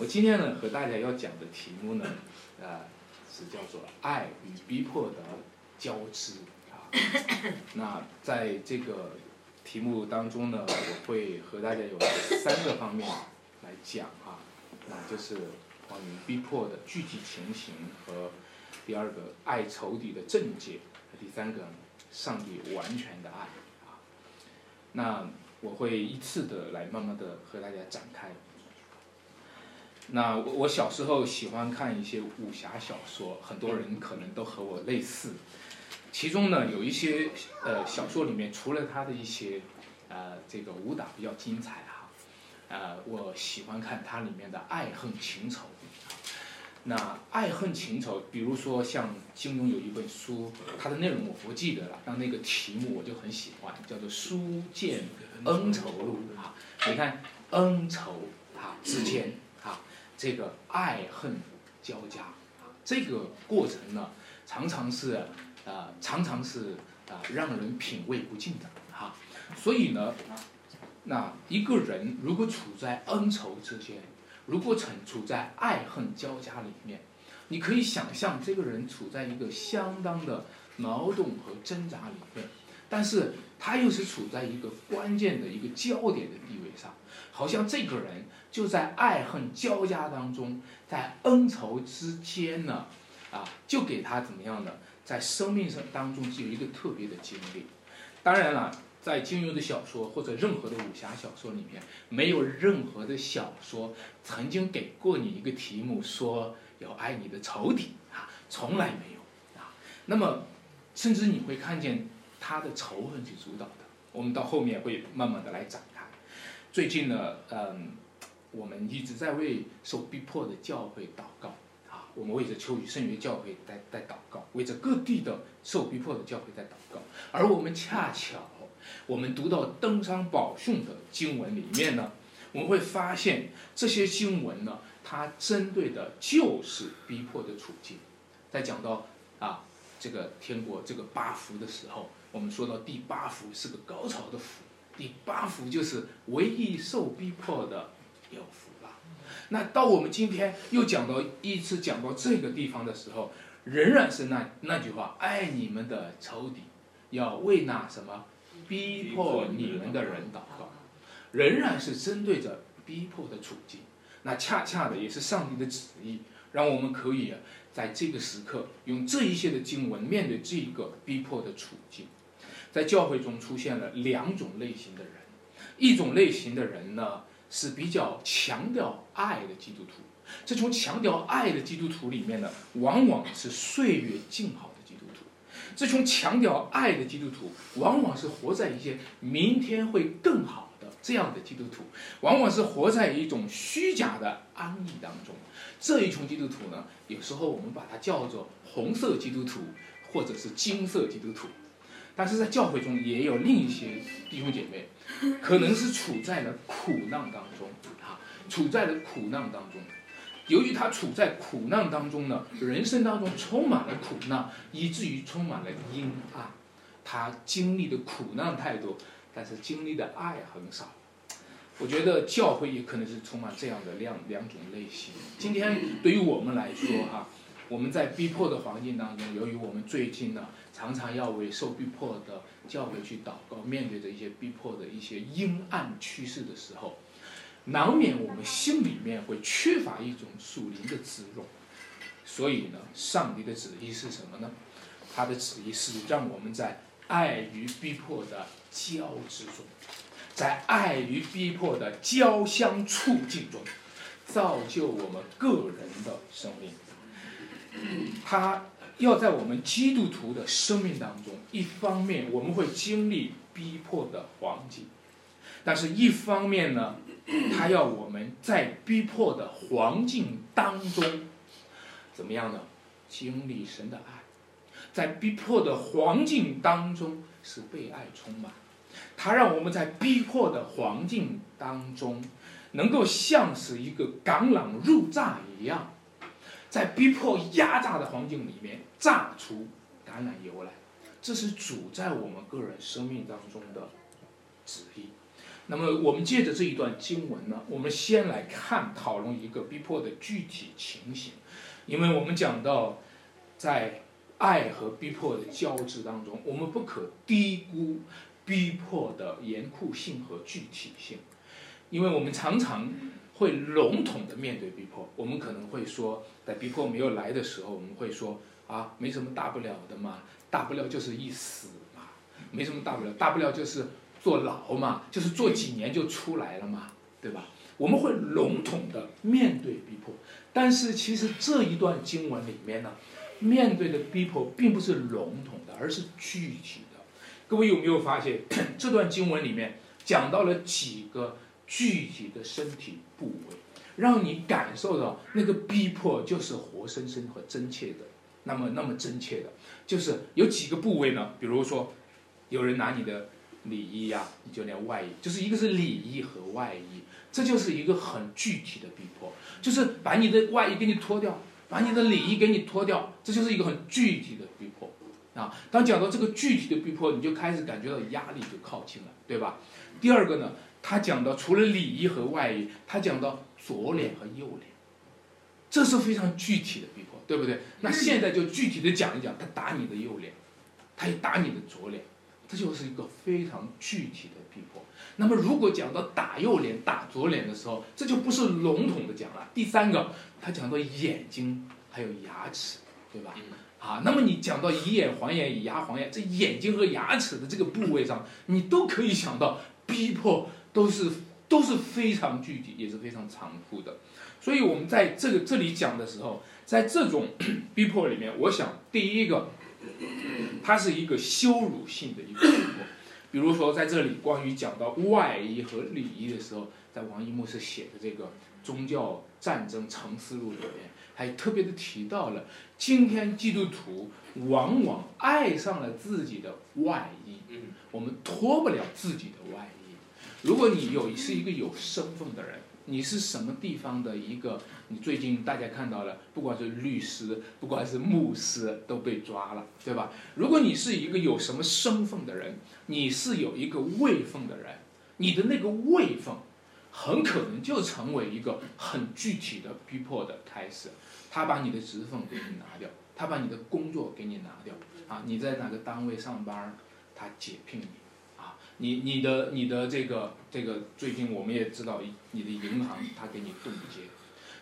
我今天呢和大家要讲的题目呢，呃，是叫做爱与逼迫的交织啊。那在这个题目当中呢，我会和大家有三个方面来讲啊，那就是关于逼迫的具体情形和第二个爱仇敌的症结第三个上帝完全的爱啊。那我会依次的来慢慢的和大家展开。那我我小时候喜欢看一些武侠小说，很多人可能都和我类似。其中呢，有一些呃小说里面，除了他的一些呃这个武打比较精彩哈，呃我喜欢看它里面的爱恨情仇。那爱恨情仇，比如说像金庸有一本书，它的内容我不记得了，但那个题目我就很喜欢，叫做《书剑恩仇录》啊。你看恩仇啊之间。这个爱恨交加啊，这个过程呢，常常是啊，常常是啊，让人品味不尽的哈。所以呢，那一个人如果处在恩仇之间，如果处处在爱恨交加里面，你可以想象这个人处在一个相当的矛盾和挣扎里面，但是他又是处在一个关键的一个焦点的地位上，好像这个人。就在爱恨交加当中，在恩仇之间呢，啊，就给他怎么样的，在生命上当中就有一个特别的经历。当然了，在金庸的小说或者任何的武侠小说里面，没有任何的小说曾经给过你一个题目说要爱你的仇敌啊，从来没有啊。那么，甚至你会看见他的仇恨去主导的。我们到后面会慢慢的来展开。最近呢，嗯。我们一直在为受逼迫的教会祷告啊，我们为着秋雨圣约教会在在祷告，为着各地的受逼迫的教会在祷告。而我们恰巧，我们读到登山宝训的经文里面呢，我们会发现这些经文呢，它针对的就是逼迫的处境。在讲到啊这个天国这个八福的时候，我们说到第八福是个高潮的福，第八福就是唯一受逼迫的。有福了。那到我们今天又讲到一次讲到这个地方的时候，仍然是那那句话：爱你们的仇敌，要为那什么逼迫你们的人祷告。仍然是针对着逼迫的处境。那恰恰的也是上帝的旨意，让我们可以在这个时刻用这一些的经文面对这个逼迫的处境。在教会中出现了两种类型的人，一种类型的人呢。是比较强调爱的基督徒，这种强调爱的基督徒里面呢，往往是岁月静好的基督徒。这种强调爱的基督徒，往往是活在一些明天会更好的这样的基督徒，往往是活在一种虚假的安逸当中。这一群基督徒呢，有时候我们把它叫做红色基督徒，或者是金色基督徒。但是在教会中也有另一些弟兄姐妹，可能是处在了苦难当中啊，处在了苦难当中。由于他处在苦难当中呢，人生当中充满了苦难，以至于充满了阴暗。他经历的苦难太多，但是经历的爱很少。我觉得教会也可能是充满这样的两两种类型。今天对于我们来说哈。我们在逼迫的环境当中，由于我们最近呢，常常要为受逼迫的教会去祷告，面对着一些逼迫的一些阴暗趋势的时候，难免我们心里面会缺乏一种属灵的滋润。所以呢，上帝的旨意是什么呢？他的旨意是让我们在爱与逼迫的交织中，在爱与逼迫的交相促进中，造就我们个人的生命。他要在我们基督徒的生命当中，一方面我们会经历逼迫的环境，但是一方面呢，他要我们在逼迫的环境当中，怎么样呢？经历神的爱，在逼迫的环境当中是被爱充满，他让我们在逼迫的环境当中，能够像是一个橄榄入榨一样。在逼迫压榨的环境里面榨出橄榄油来，这是主在我们个人生命当中的旨意。那么我们借着这一段经文呢，我们先来看讨论一个逼迫的具体情形，因为我们讲到，在爱和逼迫的交织当中，我们不可低估逼迫的严酷性和具体性，因为我们常常会笼统的面对逼迫，我们可能会说，在逼迫没有来的时候，我们会说啊，没什么大不了的嘛，大不了就是一死嘛，没什么大不了，大不了就是。坐牢嘛，就是坐几年就出来了嘛，对吧？我们会笼统的面对逼迫，但是其实这一段经文里面呢，面对的逼迫并不是笼统的，而是具体的。各位有没有发现，这段经文里面讲到了几个具体的身体部位，让你感受到那个逼迫就是活生生和真切的，那么那么真切的，就是有几个部位呢？比如说，有人拿你的。礼衣呀，你就连外衣，就是一个是礼衣和外衣，这就是一个很具体的逼迫，就是把你的外衣给你脱掉，把你的礼衣给你脱掉，这就是一个很具体的逼迫啊。当讲到这个具体的逼迫，你就开始感觉到压力就靠近了，对吧？第二个呢，他讲到除了礼衣和外衣，他讲到左脸和右脸，这是非常具体的逼，对不对？那现在就具体的讲一讲，他打你的右脸，他也打你的左脸。这就是一个非常具体的逼迫。那么，如果讲到打右脸、打左脸的时候，这就不是笼统的讲了。第三个，他讲到眼睛还有牙齿，对吧？啊，那么你讲到以眼还眼、以牙还眼，这眼睛和牙齿的这个部位上，你都可以想到逼迫都是都是非常具体，也是非常残酷的。所以，我们在这个这里讲的时候，在这种 逼迫里面，我想第一个。它是一个羞辱性的一个逼迫，比如说在这里关于讲到外衣和里衣的时候，在王一牧师写的这个《宗教战争沉思录》里面，还特别的提到了，今天基督徒往往爱上了自己的外衣，我们脱不了自己的外衣。如果你有是一个有身份的人。你是什么地方的一个？你最近大家看到了，不管是律师，不管是牧师，都被抓了，对吧？如果你是一个有什么身份的人，你是有一个位分的人，你的那个位分，很可能就成为一个很具体的逼迫的开始。他把你的职分给你拿掉，他把你的工作给你拿掉，啊，你在哪个单位上班，他解聘你。你你的你的这个这个最近我们也知道，你的银行他给你冻结，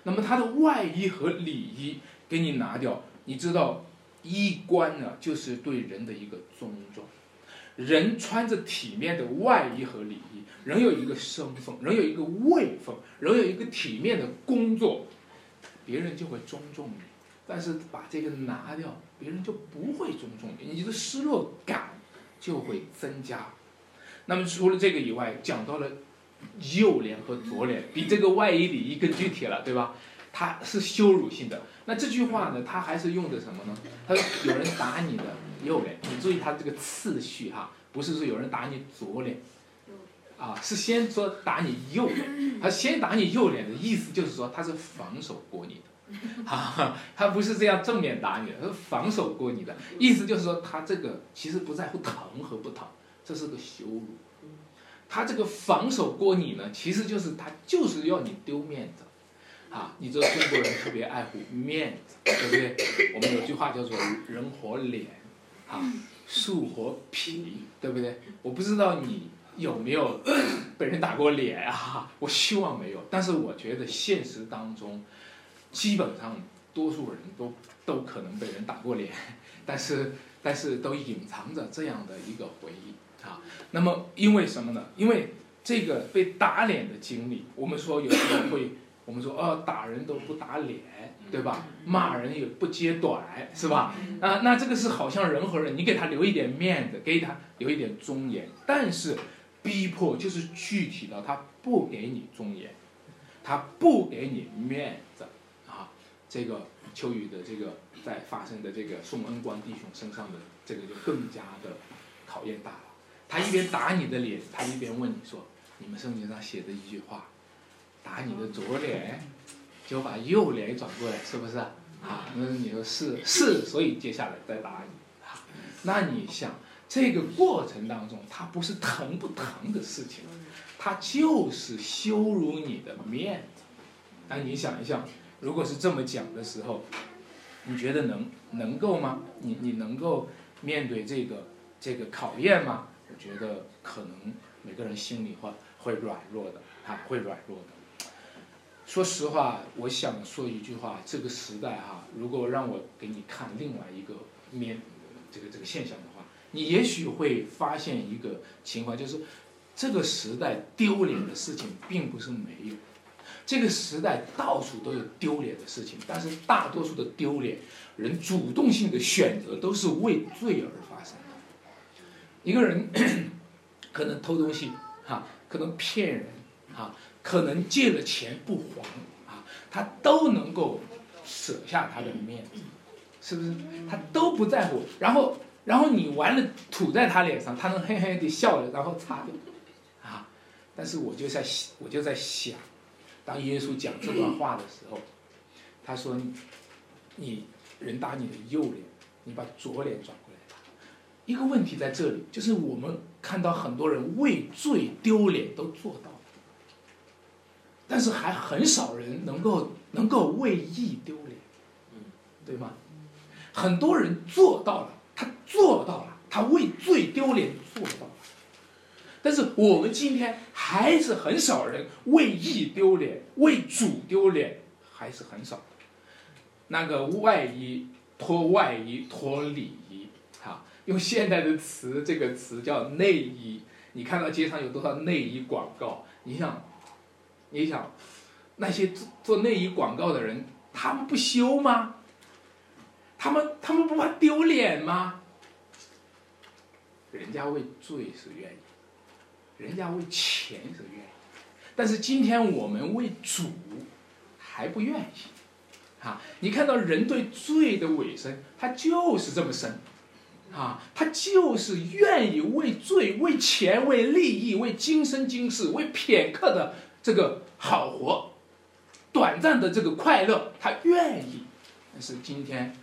那么他的外衣和里衣给你拿掉，你知道衣冠呢就是对人的一个尊重，人穿着体面的外衣和里衣，人有一个身份，人有一个位分，人有一个体面的工作，别人就会尊重你，但是把这个拿掉，别人就不会尊重你，你的失落感就会增加。那么除了这个以外，讲到了右脸和左脸，比这个外衣里衣更具体了，对吧？它是羞辱性的。那这句话呢，它还是用的什么呢？他说有人打你的右脸，你注意它这个次序哈，不是说有人打你左脸，啊，是先说打你右脸。他先打你右脸的意思就是说他是防守过你的，啊，他不是这样正面打你的，他是防守过你的，意思就是说他这个其实不在乎疼和不疼。这是个羞辱，他这个防守过你呢，其实就是他就是要你丢面子，啊，你知道中国人特别爱护面子，对不对？我们有句话叫做“人活脸，啊，树活皮”，对不对？我不知道你有没有被人打过脸啊？我希望没有，但是我觉得现实当中，基本上多数人都都可能被人打过脸，但是但是都隐藏着这样的一个回忆。啊，那么因为什么呢？因为这个被打脸的经历，我们说有时候会，我们说哦，打人都不打脸，对吧？骂人也不揭短，是吧？啊，那这个是好像人和人，你给他留一点面子，给他留一点尊严。但是逼迫就是具体到，他不给你尊严，他不给你面子啊。这个秋雨的这个在发生的这个宋恩光弟兄身上的这个就更加的考验大了。他一边打你的脸，他一边问你说：“你们圣经上写的一句话，打你的左脸，就把右脸转过来，是不是？”啊，那你说是是，所以接下来再打你。啊，那你想这个过程当中，它不是疼不疼的事情，他就是羞辱你的面子。那你想一想，如果是这么讲的时候，你觉得能能够吗？你你能够面对这个这个考验吗？我觉得可能每个人心里会会软弱的，啊，会软弱的。说实话，我想说一句话：这个时代哈，如果让我给你看另外一个面，这个这个现象的话，你也许会发现一个情况，就是这个时代丢脸的事情并不是没有。这个时代到处都有丢脸的事情，但是大多数的丢脸，人主动性的选择都是为罪而。一个人 可能偷东西，哈，可能骗人，哈，可能借了钱不还，啊，他都能够舍下他的面子，是不是？他都不在乎。然后，然后你完了吐在他脸上，他能嘿嘿地笑着，然后擦掉，啊。但是我就在我就在想。当耶稣讲这段话的时候，他说：“你，人打你的右脸，你把左脸转过来。”一个问题在这里，就是我们看到很多人为罪丢脸都做到了，但是还很少人能够能够为义丢脸，对吗？很多人做到了，他做到了，他为罪丢脸做到了。但是我们今天还是很少人为义丢脸，为主丢脸，还是很少。那个外衣脱外衣脱里衣，哈，用现代的词，这个词叫内衣。你看到街上有多少内衣广告？你想，你想，那些做做内衣广告的人，他们不羞吗？他们他们不怕丢脸吗？人家为罪是愿意。人家为钱是愿意，但是今天我们为主还不愿意，啊！你看到人对罪的尾声，他就是这么深，啊，他就是愿意为罪、为钱、为利益、为今生今世、为片刻的这个好活、短暂的这个快乐，他愿意。但是今天，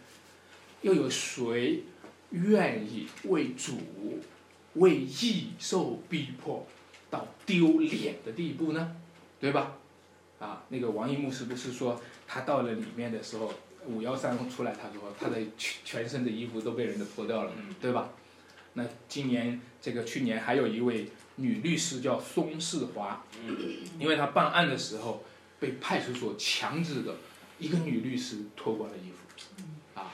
又有谁愿意为主？为义受逼迫到丢脸的地步呢，对吧？啊，那个王一牧师不是说他到了里面的时候，五幺三出来，他说他的全全身的衣服都被人家脱掉了，对吧？那今年这个去年还有一位女律师叫松世华，因为她办案的时候被派出所强制的一个女律师脱光了衣服，啊，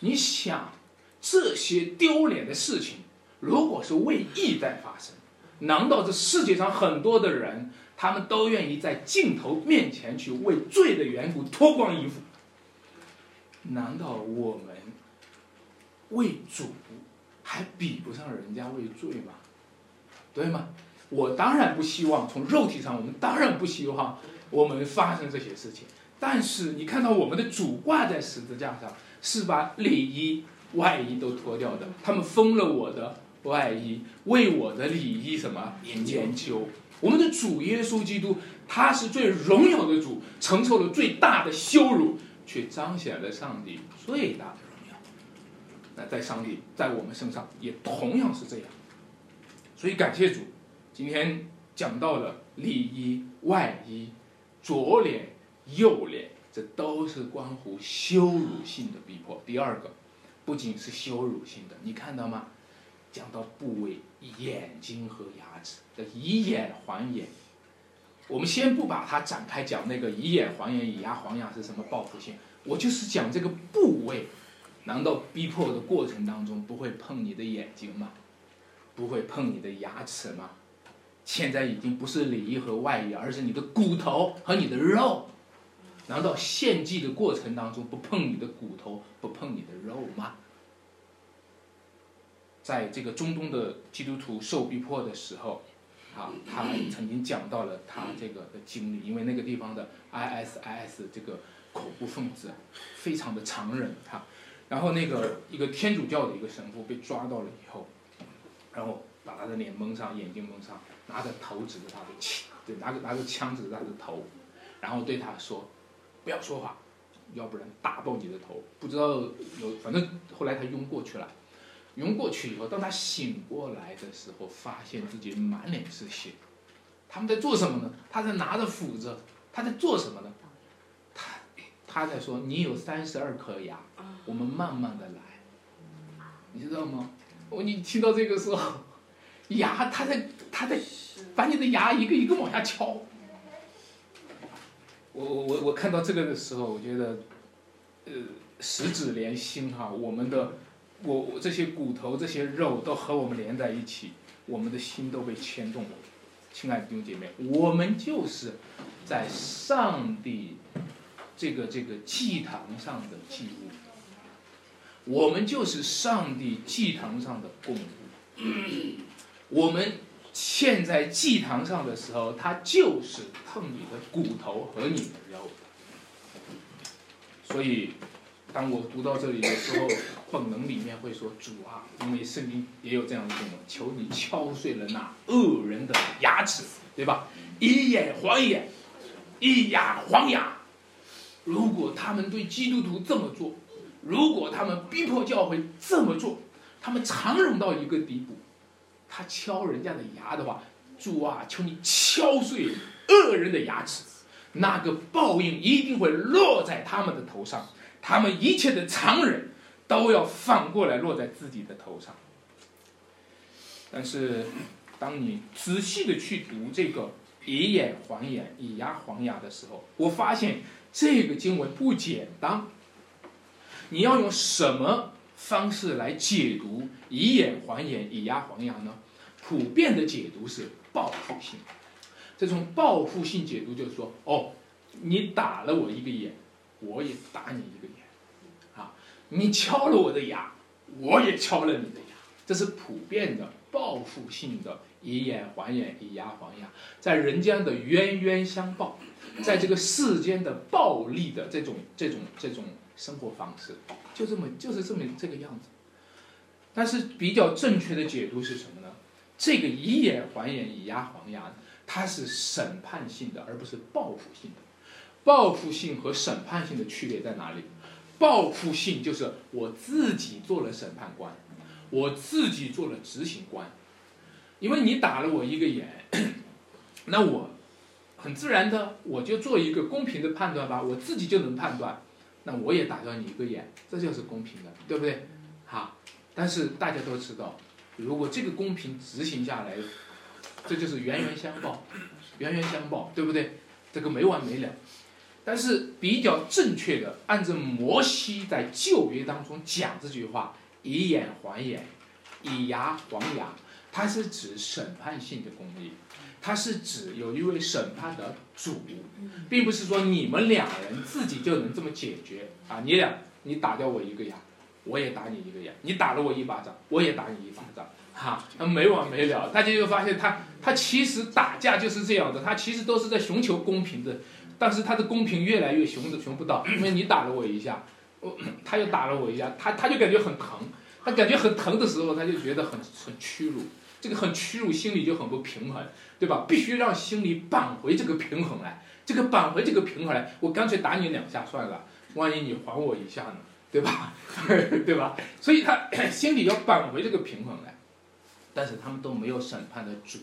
你想这些丢脸的事情。如果是为义在发生，难道这世界上很多的人，他们都愿意在镜头面前去为罪的缘故脱光衣服？难道我们为主还比不上人家为罪吗？对吗？我当然不希望从肉体上，我们当然不希望我们发生这些事情。但是你看到我们的主挂在十字架上，是把里衣外衣都脱掉的，他们封了我的。外衣为我的里衣什么研究？我们的主耶稣基督，他是最荣耀的主，承受了最大的羞辱，却彰显了上帝最大的荣耀。那在上帝在我们身上也同样是这样。所以感谢主，今天讲到了里衣、外衣、左脸、右脸，这都是关乎羞辱性的逼迫。第二个，不仅是羞辱性的，你看到吗？讲到部位，眼睛和牙齿的以眼还眼，我们先不把它展开讲那个以眼还眼、以牙还牙是什么报复性，我就是讲这个部位，难道逼迫的过程当中不会碰你的眼睛吗？不会碰你的牙齿吗？现在已经不是里衣和外衣，而是你的骨头和你的肉，难道献祭的过程当中不碰你的骨头、不碰你的肉吗？在这个中东的基督徒受逼迫的时候，啊，他曾经讲到了他这个的经历，因为那个地方的 ISIS 这个恐怖分子非常的残忍，哈，然后那个一个天主教的一个神父被抓到了以后，然后把他的脸蒙上，眼睛蒙上，拿着头指着他的枪，对，拿着拿着枪指着他的头，然后对他说，不要说话，要不然打爆你的头。不知道有，反正后来他晕过去了。晕过去以后，当他醒过来的时候，发现自己满脸是血，他们在做什么呢？他在拿着斧子，他在做什么呢？他他在说：“你有三十二颗牙，我们慢慢的来，你知道吗？”我你听到这个时候，牙他在他在把你的牙一个一个往下敲。我我我我看到这个的时候，我觉得，呃，十指连心哈，我们的我我这些骨头这些肉都和我们连在一起，我们的心都被牵动了。亲爱的弟兄姐妹，我们就是在上帝这个这个祭坛上的祭物，我们就是上帝祭坛上的供物，我们。嵌在祭坛上的时候，它就是碰你的骨头和你的肉。所以，当我读到这里的时候，本能里面会说：“主啊，因为圣经也有这样一种，求你敲碎了那恶人的牙齿，对吧？以眼还眼，以牙还牙。如果他们对基督徒这么做，如果他们逼迫教会这么做，他们残忍到一个地步。”他敲人家的牙的话，主啊，求你敲碎恶人的牙齿，那个报应一定会落在他们的头上，他们一切的残忍都要反过来落在自己的头上。但是，当你仔细的去读这个以眼还眼，以牙还牙的时候，我发现这个经文不简单。你要用什么方式来解读以眼还眼，以牙还牙呢？普遍的解读是报复性，这种报复性解读就是说，哦，你打了我一个眼，我也打你一个，你敲了我的牙，我也敲了你的牙，这是普遍的报复性的以眼还眼，以牙还牙，在人间的冤冤相报，在这个世间的暴力的这种这种这种生活方式，就这么就是这么这个样子。但是比较正确的解读是什么呢？这个以眼还眼，以牙还牙，它是审判性的，而不是报复性的。报复性和审判性的区别在哪里？报复性就是我自己做了审判官，我自己做了执行官。因为你打了我一个眼，那我很自然的我就做一个公平的判断吧，我自己就能判断，那我也打断你一个眼，这就是公平的，对不对？好，但是大家都知道。如果这个公平执行下来，这就是冤冤相报，冤冤相报，对不对？这个没完没了。但是比较正确的，按照摩西在旧约当中讲这句话，以眼还眼，以牙还牙，它是指审判性的公义，它是指有一位审判的主，并不是说你们两人自己就能这么解决啊！你俩，你打掉我一个牙。我也打你一个牙，你打了我一巴掌，我也打你一巴掌，哈，没完没了。大家就发现他，他其实打架就是这样的，他其实都是在寻求公平的，但是他的公平越来越寻的寻不到，因为你打了我一下，我 他又打了我一下，他他就感觉很疼，他感觉很疼的时候，他就觉得很很屈辱，这个很屈辱，心里就很不平衡，对吧？必须让心里扳回这个平衡来，这个扳回这个平衡来，我干脆打你两下算了，万一你还我一下呢？对吧？对吧？所以他 心里要扳回这个平衡来，但是他们都没有审判的主，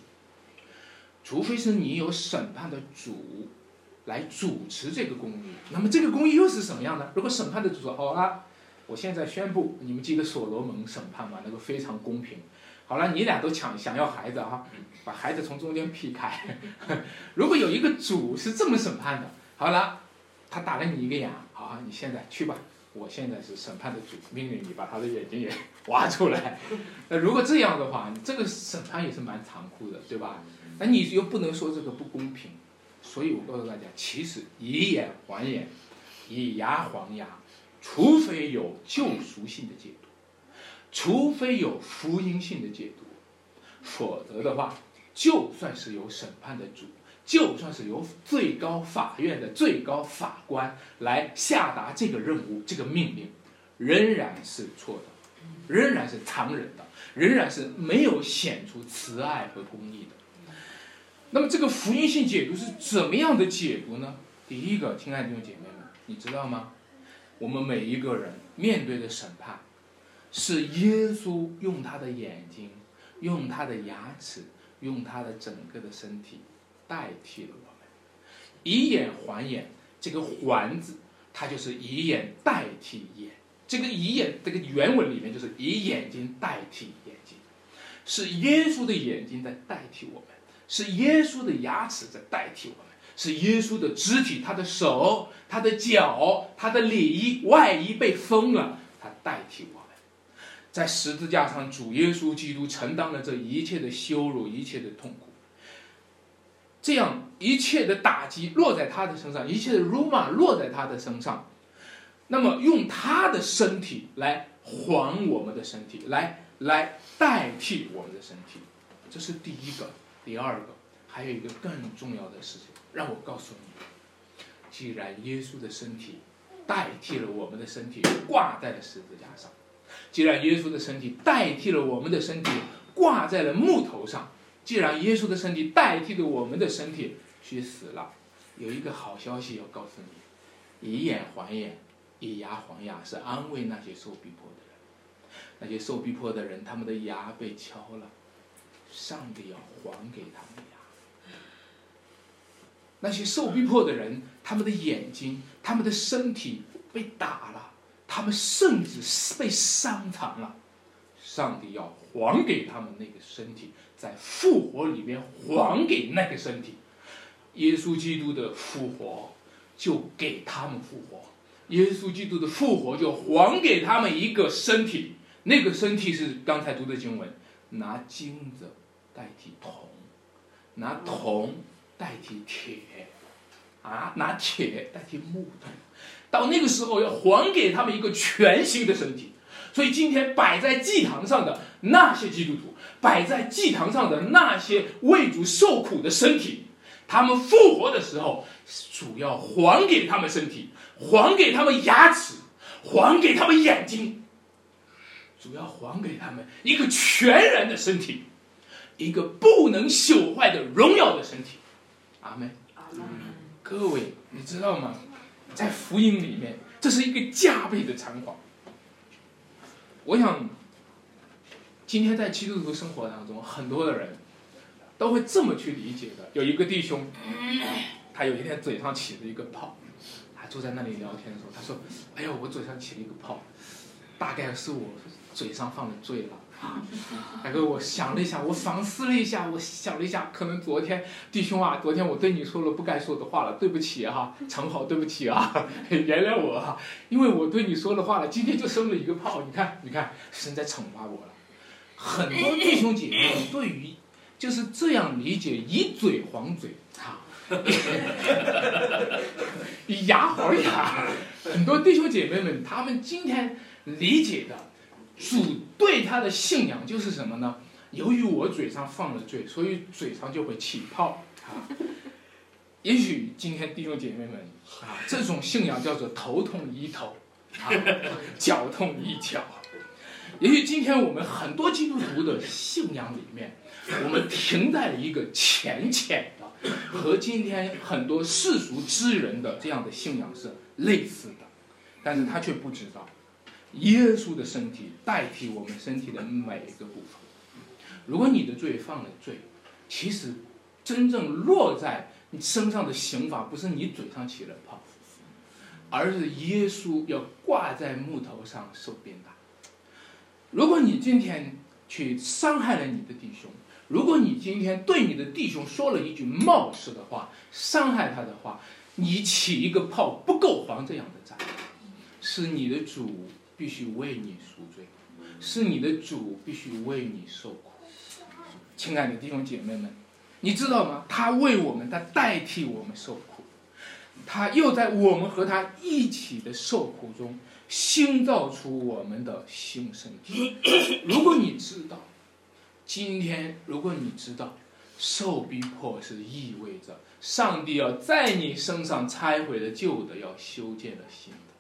除非是你有审判的主来主持这个公义。那么这个公义又是什么样呢？如果审判的主说：“好了，我现在宣布，你们记得所罗门审判吗？那个非常公平。好了，你俩都抢想要孩子啊，把孩子从中间劈开。如果有一个主是这么审判的，好了，他打了你一个眼，好，你现在去吧。”我现在是审判的主，命令你把他的眼睛也挖出来。那如果这样的话，这个审判也是蛮残酷的，对吧？那你又不能说这个不公平，所以我告诉大家，其实以眼还眼，以牙还牙，除非有救赎性的解读，除非有福音性的解读，否则的话，就算是有审判的主。就算是由最高法院的最高法官来下达这个任务、这个命令，仍然是错的，仍然是残忍的，仍然是没有显出慈爱和公义的。那么，这个福音性解读是怎么样的解读呢？第一个，亲爱的弟兄姐妹们，你知道吗？我们每一个人面对的审判，是耶稣用他的眼睛、用他的牙齿、用他的整个的身体。代替了我们。以眼还眼，这个“还”字，它就是以眼代替眼。这个以眼，这个原文里面就是以眼睛代替眼睛，是耶稣的眼睛在代替我们，是耶稣的牙齿在代替我们，是耶稣的肢体，他的手、他的脚、他的里衣外衣被封了，他代替我们，在十字架上，主耶稣基督承担了这一切的羞辱，一切的痛苦，这样一切的打击落在他的身上，一切的辱骂落在他的身上。那么用他的身体来还我们的身体，来来代替我们的身体，这是第一个。第二个，还有一个更重要的事情，让我告诉你：既然耶稣的身体代替了我们的身体，挂在了十字架上；既然耶稣的身体代替了我们的身体，挂在了木头上；既然耶稣的身体代替了我们的身体去死了，有一个好消息要告诉你：以眼还眼。以牙还牙是安慰那些受逼迫的人，那些受逼迫的人，他们的牙被敲了，上帝要还给他们呀。那些受逼迫的人，他们的眼睛、他们的身体被打了，他们甚至被伤残了，上帝要还给他们那个身体，在复活里面还给那个身体。耶稣基督的复活，就给他们复活。耶稣基督的复活就还给他们一个身体，那个身体是刚才读的经文，拿金子代替铜，拿铜代替铁，啊，拿铁代替木头，到那个时候要还给他们一个全新的身体。所以今天摆在祭坛上的那些基督徒，摆在祭坛上的那些为主受苦的身体，他们复活的时候，主要还给他们身体。还给他们牙齿，还给他们眼睛，主要还给他们一个全然的身体，一个不能朽坏的荣耀的身体。阿门。各位，你知道吗？在福音里面，这是一个加倍的偿还。我想，今天在基督徒生活当中，很多的人都会这么去理解的。有一个弟兄，他有一天嘴上起了一个泡。他坐在那里聊天的时候，他说：“哎呦，我嘴上起了一个泡，大概是我嘴上放的醉了。”大哥，我想了一下，我反思了一下，我想了一下，可能昨天弟兄啊，昨天我对你说了不该说的话了，对不起哈，常好，对不起啊，原谅我哈，因为我对你说的话了，今天就生了一个泡，你看，你看，神在惩罚我了。很多弟兄姐妹对于就是这样理解，以嘴还嘴，哈。以牙还牙，很多弟兄姐妹们，他们今天理解的主对他的信仰就是什么呢？由于我嘴上放了罪，所以嘴上就会起泡啊。也许今天弟兄姐妹们啊，这种信仰叫做头痛医头，啊，脚痛医脚。也许今天我们很多基督徒的信仰里面，我们停在了一个浅浅的。和今天很多世俗之人的这样的信仰是类似的，但是他却不知道，耶稣的身体代替我们身体的每一个部分。如果你的罪犯了罪，其实真正落在你身上的刑罚不是你嘴上起了泡，而是耶稣要挂在木头上受鞭打。如果你今天去伤害了你的弟兄，如果你今天对你的弟兄说了一句冒失的话，伤害他的话，你起一个泡不够还这样的债，是你的主必须为你赎罪，是你的主必须为你受苦。亲爱的弟兄姐妹们，你知道吗？他为我们，他代替我们受苦，他又在我们和他一起的受苦中，新造出我们的新身体。如果你知道。今天，如果你知道受逼迫是意味着上帝要在你身上拆毁了旧的，要修建了新的。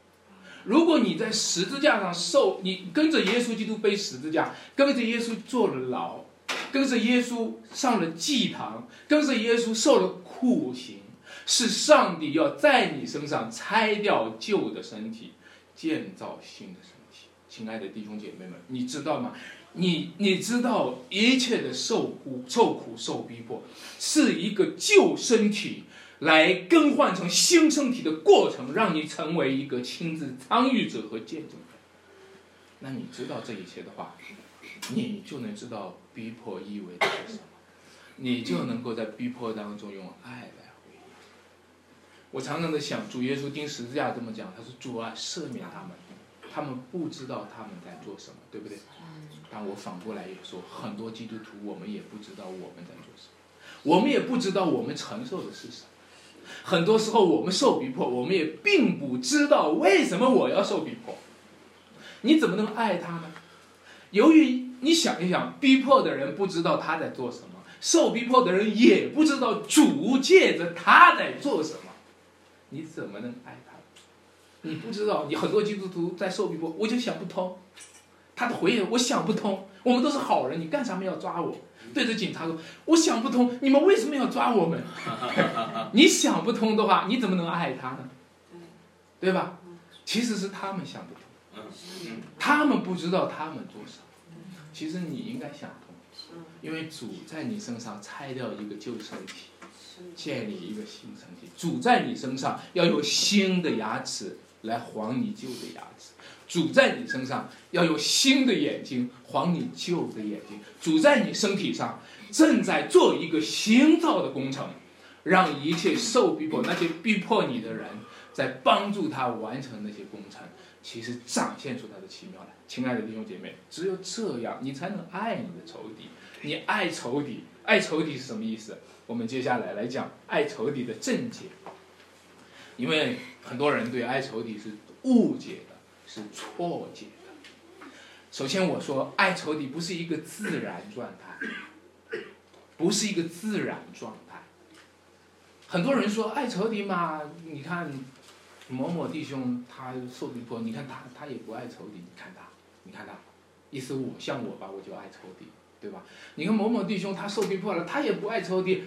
如果你在十字架上受，你跟着耶稣基督背十字架，跟着耶稣坐了牢，跟着耶稣上了祭坛，跟着耶稣受了酷刑，是上帝要在你身上拆掉旧的身体，建造新的身体。亲爱的弟兄姐妹们，你知道吗？你你知道一切的受苦、受苦、受逼迫，是一个旧身体来更换成新身体的过程，让你成为一个亲自参与者和见证者。那你知道这一切的话，你就能知道逼迫意味着什么，你就能够在逼迫当中用爱来回应。我常常的想，主耶稣钉十字架这么讲，他说：“主啊，赦免他们，他们不知道他们在做什么，对不对？”但我反过来也说，很多基督徒我们也不知道我们在做什么，我们也不知道我们承受的是什么。很多时候我们受逼迫，我们也并不知道为什么我要受逼迫。你怎么能爱他呢？由于你想一想，逼迫的人不知道他在做什么，受逼迫的人也不知道主借着他在做什么，你怎么能爱他？你不知道，你很多基督徒在受逼迫，我就想不通。他的回应我想不通，我们都是好人，你干啥么要抓我？对着警察说，我想不通，你们为什么要抓我们？你想不通的话，你怎么能爱他呢？对吧？其实是他们想不通，他们不知道他们做什么。其实你应该想通，因为主在你身上拆掉一个旧身体，建立一个新身体。主在你身上要有新的牙齿来还你旧的牙齿。主在你身上要有新的眼睛还你旧的眼睛，主在你身体上正在做一个新造的工程，让一切受逼迫那些逼迫你的人，在帮助他完成那些工程，其实展现出他的奇妙来。亲爱的弟兄姐妹，只有这样，你才能爱你的仇敌。你爱仇敌，爱仇敌是什么意思？我们接下来来讲爱仇敌的正解，因为很多人对爱仇敌是误解。是错解的。首先，我说爱仇敌不是一个自然状态，不是一个自然状态。很多人说爱仇敌嘛，你看某某弟兄他受逼迫，你看他他也不爱仇敌，你看他，你看他，意思我像我吧，我就爱仇敌，对吧？你看某某弟兄他受逼迫了，他也不爱仇敌，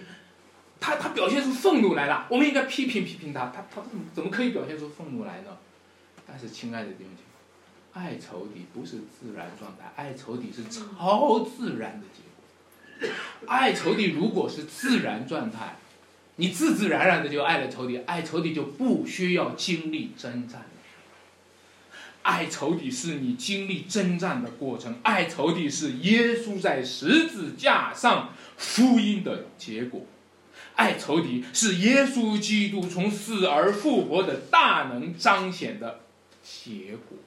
他他表现出愤怒来了，我们应该批评批评他，他他怎么怎么可以表现出愤怒来呢？但是，亲爱的弟兄姐妹，爱仇敌不是自然状态，爱仇敌是超自然的结果。爱仇敌如果是自然状态，你自自然然的就爱了仇敌，爱仇敌就不需要经历征战。爱仇敌是你经历征战的过程，爱仇敌是耶稣在十字架上福音的结果。爱仇敌是耶稣基督从死而复活的大能彰显的。结果，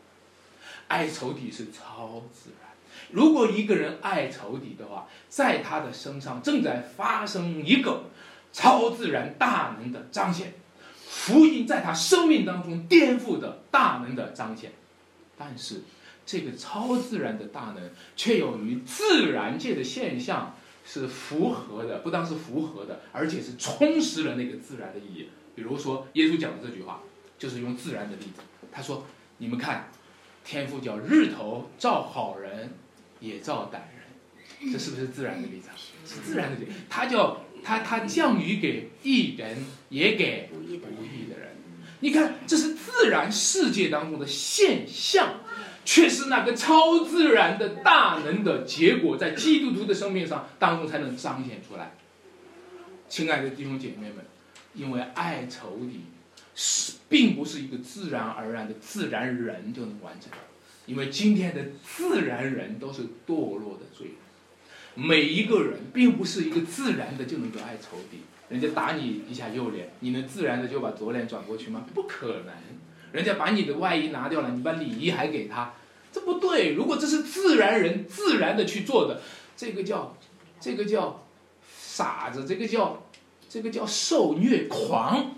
爱仇敌是超自然。如果一个人爱仇敌的话，在他的身上正在发生一个超自然大能的彰显，福音在他生命当中颠覆的大能的彰显。但是，这个超自然的大能却有与自然界的现象是符合的，不但是符合的，而且是充实了那个自然的意义。比如说，耶稣讲的这句话，就是用自然的例子。他说：“你们看，天父叫日头照好人，也照歹人，这是不是自然的例子？是自然的例子。他叫他他降雨给义人，也给不义的人。你看，这是自然世界当中的现象，却是那个超自然的大能的结果，在基督徒的生命上当中才能彰显出来。亲爱的弟兄姐妹们，因为爱仇敌。”是，并不是一个自然而然的自然人就能完成的，因为今天的自然人都是堕落的罪人。每一个人并不是一个自然的就能够爱仇敌。人家打你一下右脸，你能自然的就把左脸转过去吗？不可能。人家把你的外衣拿掉了，你把礼仪还给他，这不对。如果这是自然人自然的去做的，这个叫，这个叫傻子，这个叫，这个叫受虐狂。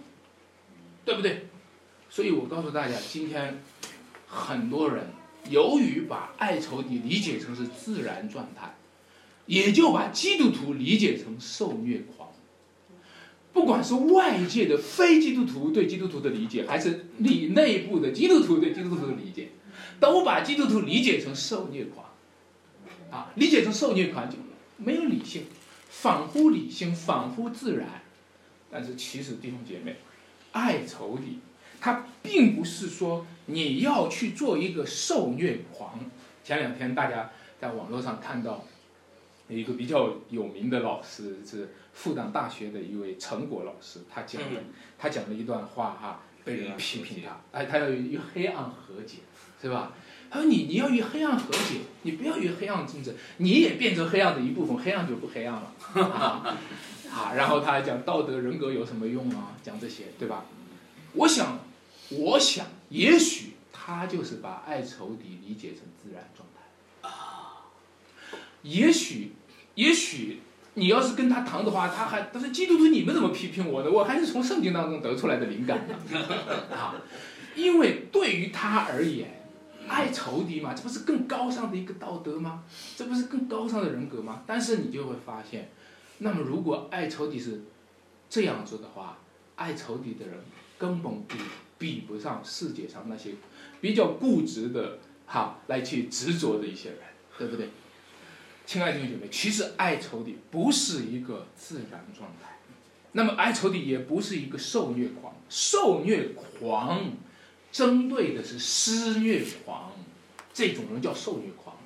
对不对？所以我告诉大家，今天很多人由于把爱仇敌理解成是自然状态，也就把基督徒理解成受虐狂。不管是外界的非基督徒对基督徒的理解，还是你内部的基督徒对基督徒的理解，都把基督徒理解成受虐狂。啊，理解成受虐狂就没有理性，仿佛理性，仿佛自然。但是其实弟兄姐妹。爱仇敌，他并不是说你要去做一个受虐狂。前两天大家在网络上看到一个比较有名的老师是复旦大学的一位陈果老师，他讲的他讲了一段话哈，被人批评他，哎，他要与黑暗和解，是吧？他说你你要与黑暗和解，你不要与黑暗争执，你也变成黑暗的一部分，黑暗就不黑暗了。啊，啊然后他还讲道德人格有什么用啊？讲这些，对吧？我想，我想，也许他就是把爱仇敌理解成自然状态啊。也许，也许你要是跟他谈的话，他还他说基督徒你们怎么批评我的？我还是从圣经当中得出来的灵感呢。啊，因为对于他而言，爱仇敌嘛，这不是更高尚的一个道德吗？这不是更高尚的人格吗？但是你就会发现，那么如果爱仇敌是这样子的话，爱仇敌的人。根本比比不上世界上那些比较固执的哈来去执着的一些人，对不对？亲爱的弟兄姐妹，其实爱仇敌不是一个自然状态，那么爱仇敌也不是一个受虐狂，受虐狂针对的是施虐狂，这种人叫受虐狂，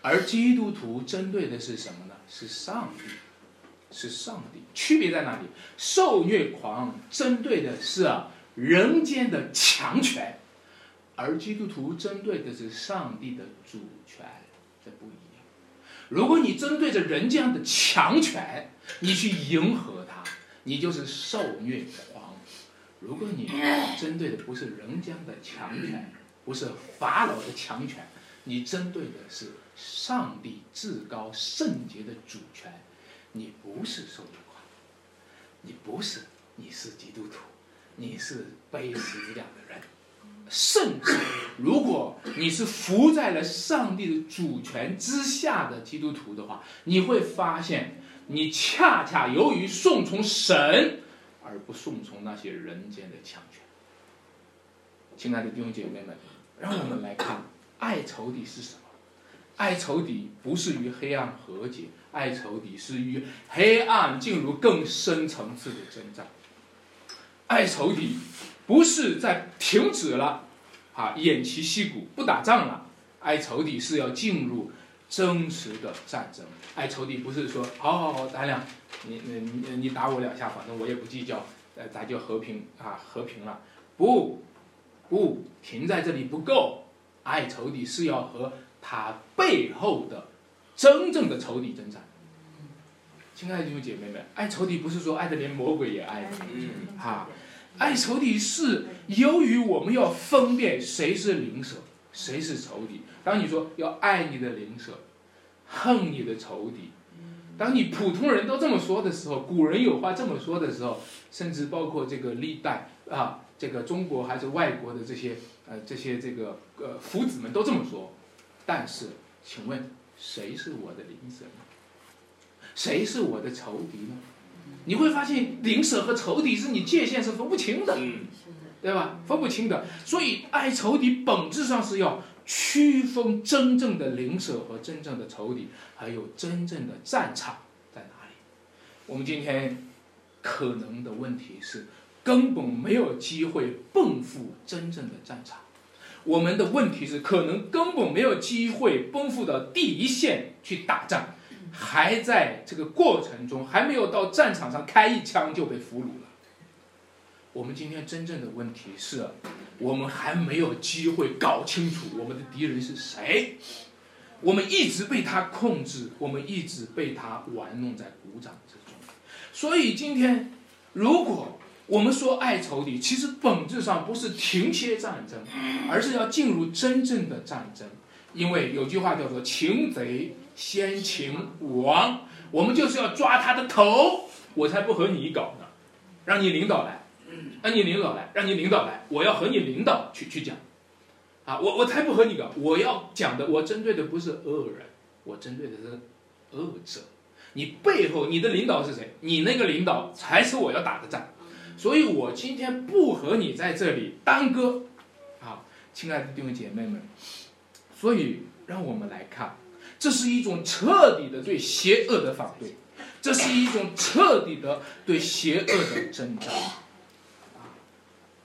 而基督徒针对的是什么呢？是上帝。是上帝，区别在哪里？受虐狂针对的是人间的强权，而基督徒针对的是上帝的主权，这不一样。如果你针对着人间的强权，你去迎合他，你就是受虐狂；如果你针对的不是人间的强权，不是法老的强权，你针对的是上帝至高圣洁的主权。你不是受虐狂，你不是，你是基督徒，你是背十字架的人，甚至如果你是服在了上帝的主权之下的基督徒的话，你会发现，你恰恰由于顺从神，而不顺从那些人间的强权。亲爱的弟兄姐妹们，让我们来看，爱仇敌是什么？爱仇敌不是与黑暗和解。爱仇敌是与黑暗进入更深层次的征战。爱仇敌不是在停止了，啊，偃旗息鼓不打仗了。爱仇敌是要进入真实的战争。爱仇敌不是说好好好，咱俩你你你打我两下，反正我也不计较，呃，咱就和平啊和平了。不不停在这里不够，爱仇敌是要和他背后的。真正的仇敌征战，亲爱的弟兄姐妹们，爱仇敌不是说爱的连魔鬼也爱，哈，爱仇敌是由于我们要分辨谁是灵舍，谁是仇敌。当你说要爱你的灵舍，恨你的仇敌，当你普通人都这么说的时候，古人有话这么说的时候，甚至包括这个历代啊，这个中国还是外国的这些呃这些这个呃夫子们都这么说，但是，请问？谁是我的邻舍呢？谁是我的仇敌呢？你会发现，邻舍和仇敌是你界限是分不清的，对吧？分不清的。所以，爱仇敌本质上是要区分真正的邻舍和真正的仇敌，还有真正的战场在哪里。我们今天可能的问题是，根本没有机会奔赴真正的战场。我们的问题是，可能根本没有机会奔赴到第一线去打仗，还在这个过程中，还没有到战场上开一枪就被俘虏了。我们今天真正的问题是，我们还没有机会搞清楚我们的敌人是谁，我们一直被他控制，我们一直被他玩弄在鼓掌之中。所以今天，如果我们说爱仇敌，其实本质上不是停歇战争，而是要进入真正的战争。因为有句话叫做“擒贼先擒王”，我们就是要抓他的头，我才不和你搞呢。让你领导来，让你领导来，让你领导来，我要和你领导去去讲。啊，我我才不和你搞，我要讲的，我针对的不是恶人，我针对的是恶者。你背后你的领导是谁？你那个领导才是我要打的仗。所以我今天不和你在这里耽搁，啊，亲爱的弟兄姐妹们，所以让我们来看，这是一种彻底的对邪恶的反对，这是一种彻底的对邪恶的征战。啊，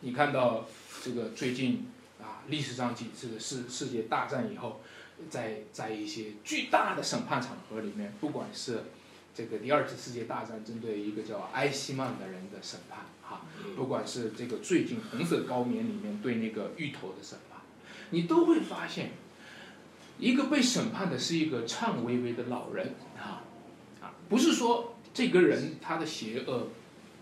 你看到这个最近啊历史上几次的世世界大战以后，在在一些巨大的审判场合里面，不管是这个第二次世界大战针对一个叫埃希曼的人的审判，哈，不管是这个最近红色高棉里面对那个芋头的审判，你都会发现，一个被审判的是一个颤巍巍的老人，啊，啊，不是说这个人他的邪恶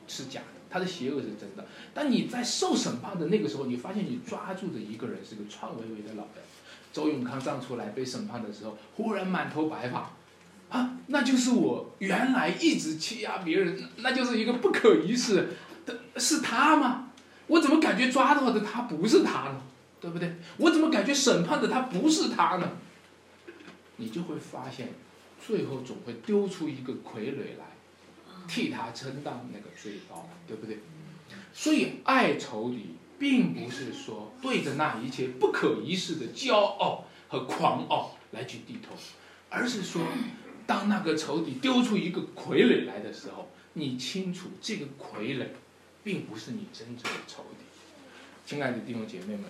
是假的。他的邪恶是真的，但你在受审判的那个时候，你发现你抓住的一个人是个颤巍巍的老人。周永康站出来被审判的时候，忽然满头白发，啊，那就是我原来一直欺压别人，那就是一个不可一世，是他吗？我怎么感觉抓到的他不是他呢？对不对？我怎么感觉审判的他不是他呢？你就会发现，最后总会丢出一个傀儡来。替他承担那个罪高，对不对？所以爱仇敌，并不是说对着那一切不可一世的骄傲和狂傲来去低头，而是说，当那个仇敌丢出一个傀儡来的时候，你清楚这个傀儡，并不是你真正的仇敌。亲爱的弟兄姐妹们，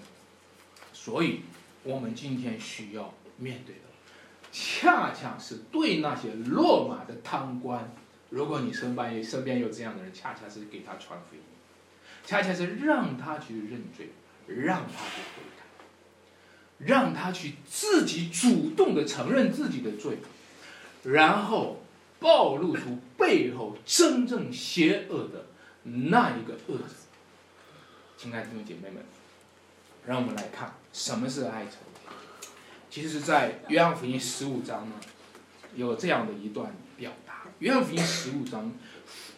所以我们今天需要面对的，恰恰是对那些落马的贪官。如果你身边身边有这样的人，恰恰是给他传福音，恰恰是让他去认罪，让他去悔改，让他去自己主动的承认自己的罪，然后暴露出背后真正邪恶的那一个恶者。亲爱的弟兄姐妹们，让我们来看什么是哀愁。其实在约翰福音十五章呢，有这样的一段表达。约翰福音十五章，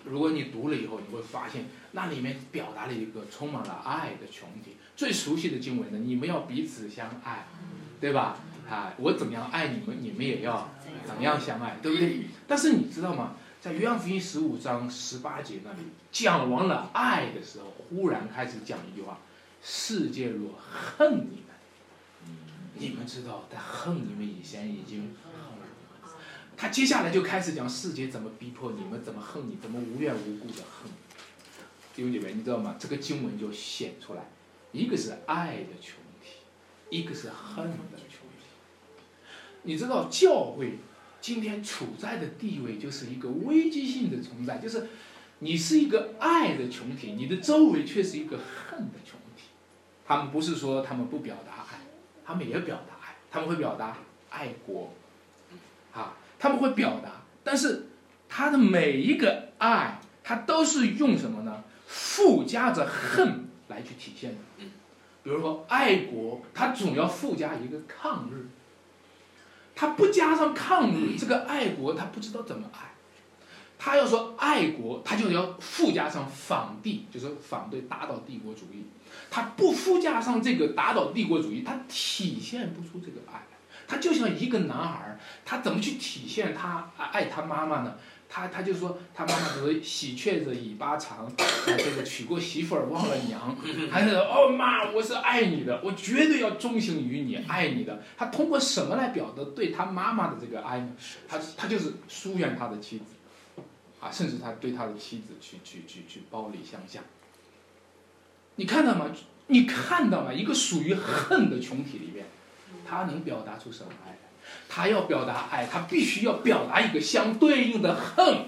如果你读了以后，你会发现那里面表达了一个充满了爱的群体。最熟悉的经文呢，你们要彼此相爱，对吧？啊，我怎么样爱你们，你们也要怎么样相爱，对不对？但是你知道吗？在约翰福音十五章十八节那里讲完了爱的时候，忽然开始讲一句话：世界若恨你们，你们知道在恨你们以前已经恨了。他接下来就开始讲世界怎么逼迫你们，怎么恨你，怎么无缘无故的恨。弟兄姐妹，你知道吗？这个经文就显出来，一个是爱的群体，一个是恨的群体。你知道教会今天处在的地位就是一个危机性的存在，就是你是一个爱的群体，你的周围却是一个恨的群体。他们不是说他们不表达爱，他们也表达爱，他们会表达爱国，啊。他们会表达，但是他的每一个爱，他都是用什么呢？附加着恨来去体现的。比如说爱国，他总要附加一个抗日。他不加上抗日，这个爱国他不知道怎么爱。他要说爱国，他就要附加上反帝，就是反对打倒帝国主义。他不附加上这个打倒帝国主义，他体现不出这个爱。他就像一个男孩他怎么去体现他爱他妈妈呢？他他就说他妈妈说喜鹊子尾巴长，这个娶过媳妇儿忘了娘，还是哦妈，我是爱你的，我绝对要忠心于你，爱你的。他通过什么来表达对他妈妈的这个爱呢？他他就是疏远他的妻子，啊，甚至他对他的妻子去去去去暴力相向。你看到吗？你看到吗？一个属于恨的群体里面。他能表达出什么爱？他要表达爱，他必须要表达一个相对应的恨。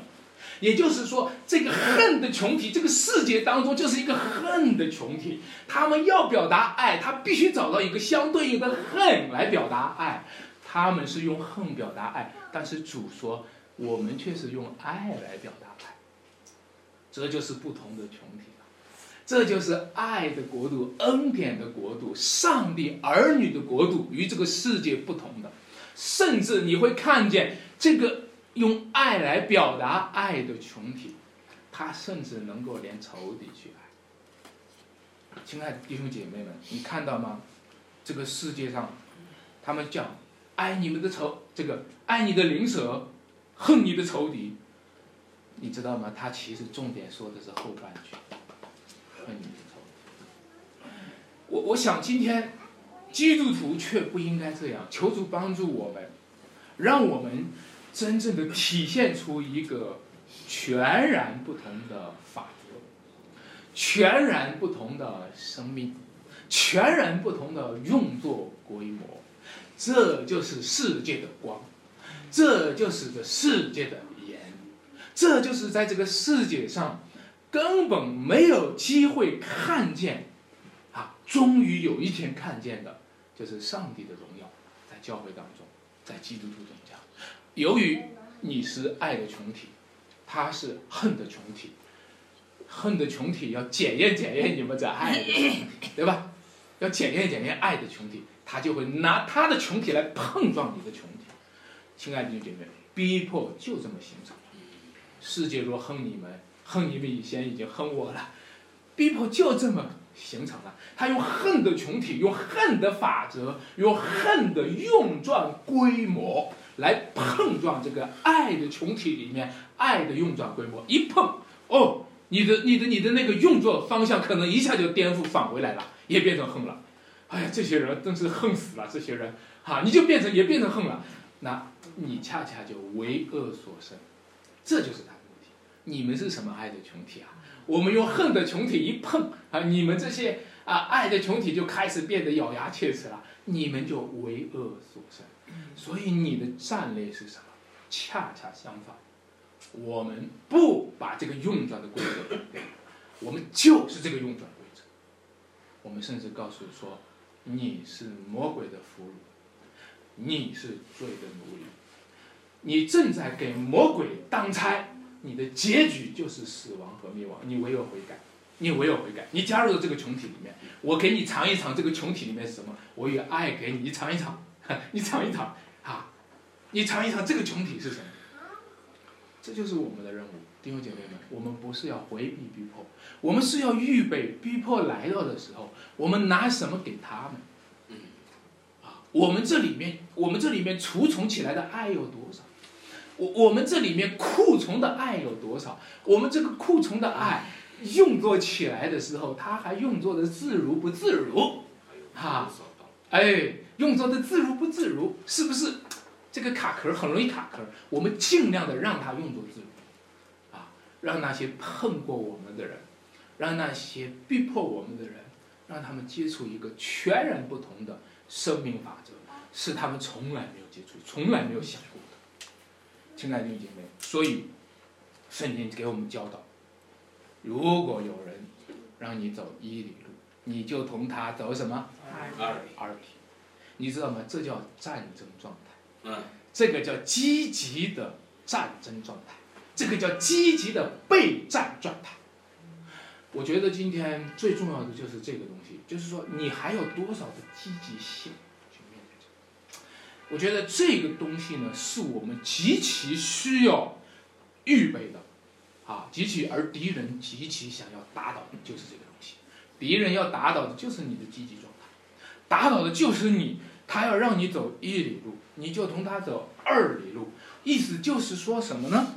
也就是说，这个恨的群体，这个世界当中就是一个恨的群体。他们要表达爱，他必须找到一个相对应的恨来表达爱。他们是用恨表达爱，但是主说，我们却是用爱来表达爱。这就是不同的群体。这就是爱的国度，恩典的国度，上帝儿女的国度，与这个世界不同的。甚至你会看见这个用爱来表达爱的群体，他甚至能够连仇敌去爱。亲爱的弟兄姐妹们，你看到吗？这个世界上，他们讲爱你们的仇，这个爱你的灵舍，恨你的仇敌。你知道吗？他其实重点说的是后半句。恨你的仇我我想今天基督徒却不应该这样，求主帮助我们，让我们真正的体现出一个全然不同的法则，全然不同的生命，全然不同的用作规模，这就是世界的光，这就是这世界的盐，这就是在这个世界上根本没有机会看见，啊，终于有一天看见的，这是上帝的荣耀在教会当中，在基督徒中间。由于你是爱的群体，他是恨的群体，恨的群体要检验检验你们这爱的群体，对吧？要检验检验爱的群体，他就会拿他的群体来碰撞你的群体。亲爱的弟兄姐妹，逼迫就这么形成。世界若恨你们，恨你们以前已经恨我了，逼迫就这么形成了。他用恨的群体，用恨的法则，用恨的用状规模来碰撞这个爱的群体里面爱的用状规模。一碰，哦，你的、你的、你的那个用作方向可能一下就颠覆返回来了。也变成恨了，哎呀，这些人真是恨死了！这些人，哈，你就变成也变成恨了，那你恰恰就为恶所生，这就是他的问题。你们是什么爱的群体啊？我们用恨的群体一碰啊，你们这些啊爱的群体就开始变得咬牙切齿了，你们就为恶所生。所以你的战略是什么？恰恰相反，我们不把这个运转的规则 改变，我们就是这个运转规则。我们甚至告诉说，你是魔鬼的俘虏，你是罪的奴隶，你正在给魔鬼当差，你的结局就是死亡和灭亡。你唯有悔改，你唯有悔改，你加入了这个群体里面，我给你尝一尝这个群体里面是什么，我有爱给你，你尝一尝，你尝一尝，啊，你尝一尝这个群体是什么，这就是我们的任务。弟兄姐妹们，我们不是要回避逼迫，我们是要预备逼迫来到的时候，我们拿什么给他们？啊，我们这里面，我们这里面储存起来的爱有多少？我我们这里面库存的爱有多少？我们这个库存的爱用作起来的时候，它还用作的自如不自如？哈，哎，用作的自如不自如？是不是这个卡壳很容易卡壳？我们尽量的让它用作自如。啊让那些碰过我们的人，让那些逼迫我们的人，让他们接触一个全然不同的生命法则，是他们从来没有接触、从来没有想过。亲爱的弟兄姐妹，所以圣经给我们教导：如果有人让你走一里路，你就同他走什么二里？二里，你知道吗？这叫战争状态。嗯，这个叫积极的战争状态。这个叫积极的备战状态。我觉得今天最重要的就是这个东西，就是说你还有多少的积极性。我觉得这个东西呢，是我们极其需要预备的，啊，极其而敌人极其想要打倒的就是这个东西。敌人要打倒的就是你的积极状态，打倒的就是你，他要让你走一里路，你就同他走二里路，意思就是说什么呢？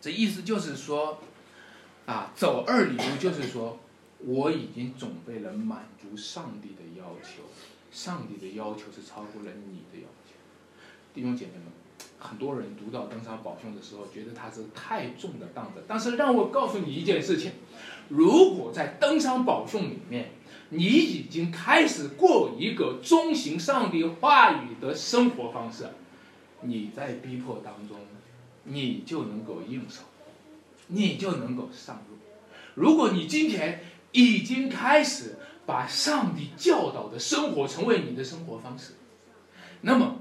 这意思就是说，啊，走二里路就是说，我已经准备了满足上帝的要求，上帝的要求是超过了你的要求。弟兄姐妹们，很多人读到登山宝训的时候，觉得它是太重的担子。但是让我告诉你一件事情，如果在登山宝训里面，你已经开始过一个遵行上帝话语的生活方式，你在逼迫当中。你就能够应手，你就能够上路。如果你今天已经开始把上帝教导的生活成为你的生活方式，那么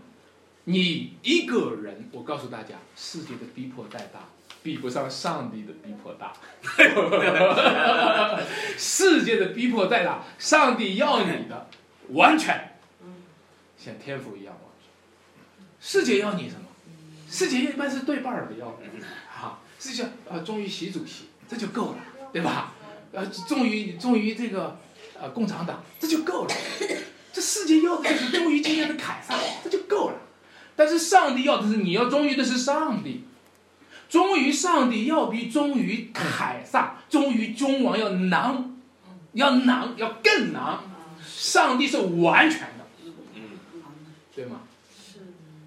你一个人，我告诉大家，世界的逼迫再大，比不上上帝的逼迫大。世界的逼迫再大，上帝要你的完全像天赋一样完全。世界要你什么？世界一般是对半儿的要，哈，世界啊，忠于习主席，这就够了，对吧？呃，忠于忠于这个呃共产党，这就够了。这世界要的就是忠于今天的凯撒，这就够了。但是上帝要的是你要忠于的是上帝，忠于上帝要比忠于凯撒、忠于君王要难，要难，要更难。上帝是完全的，对吗？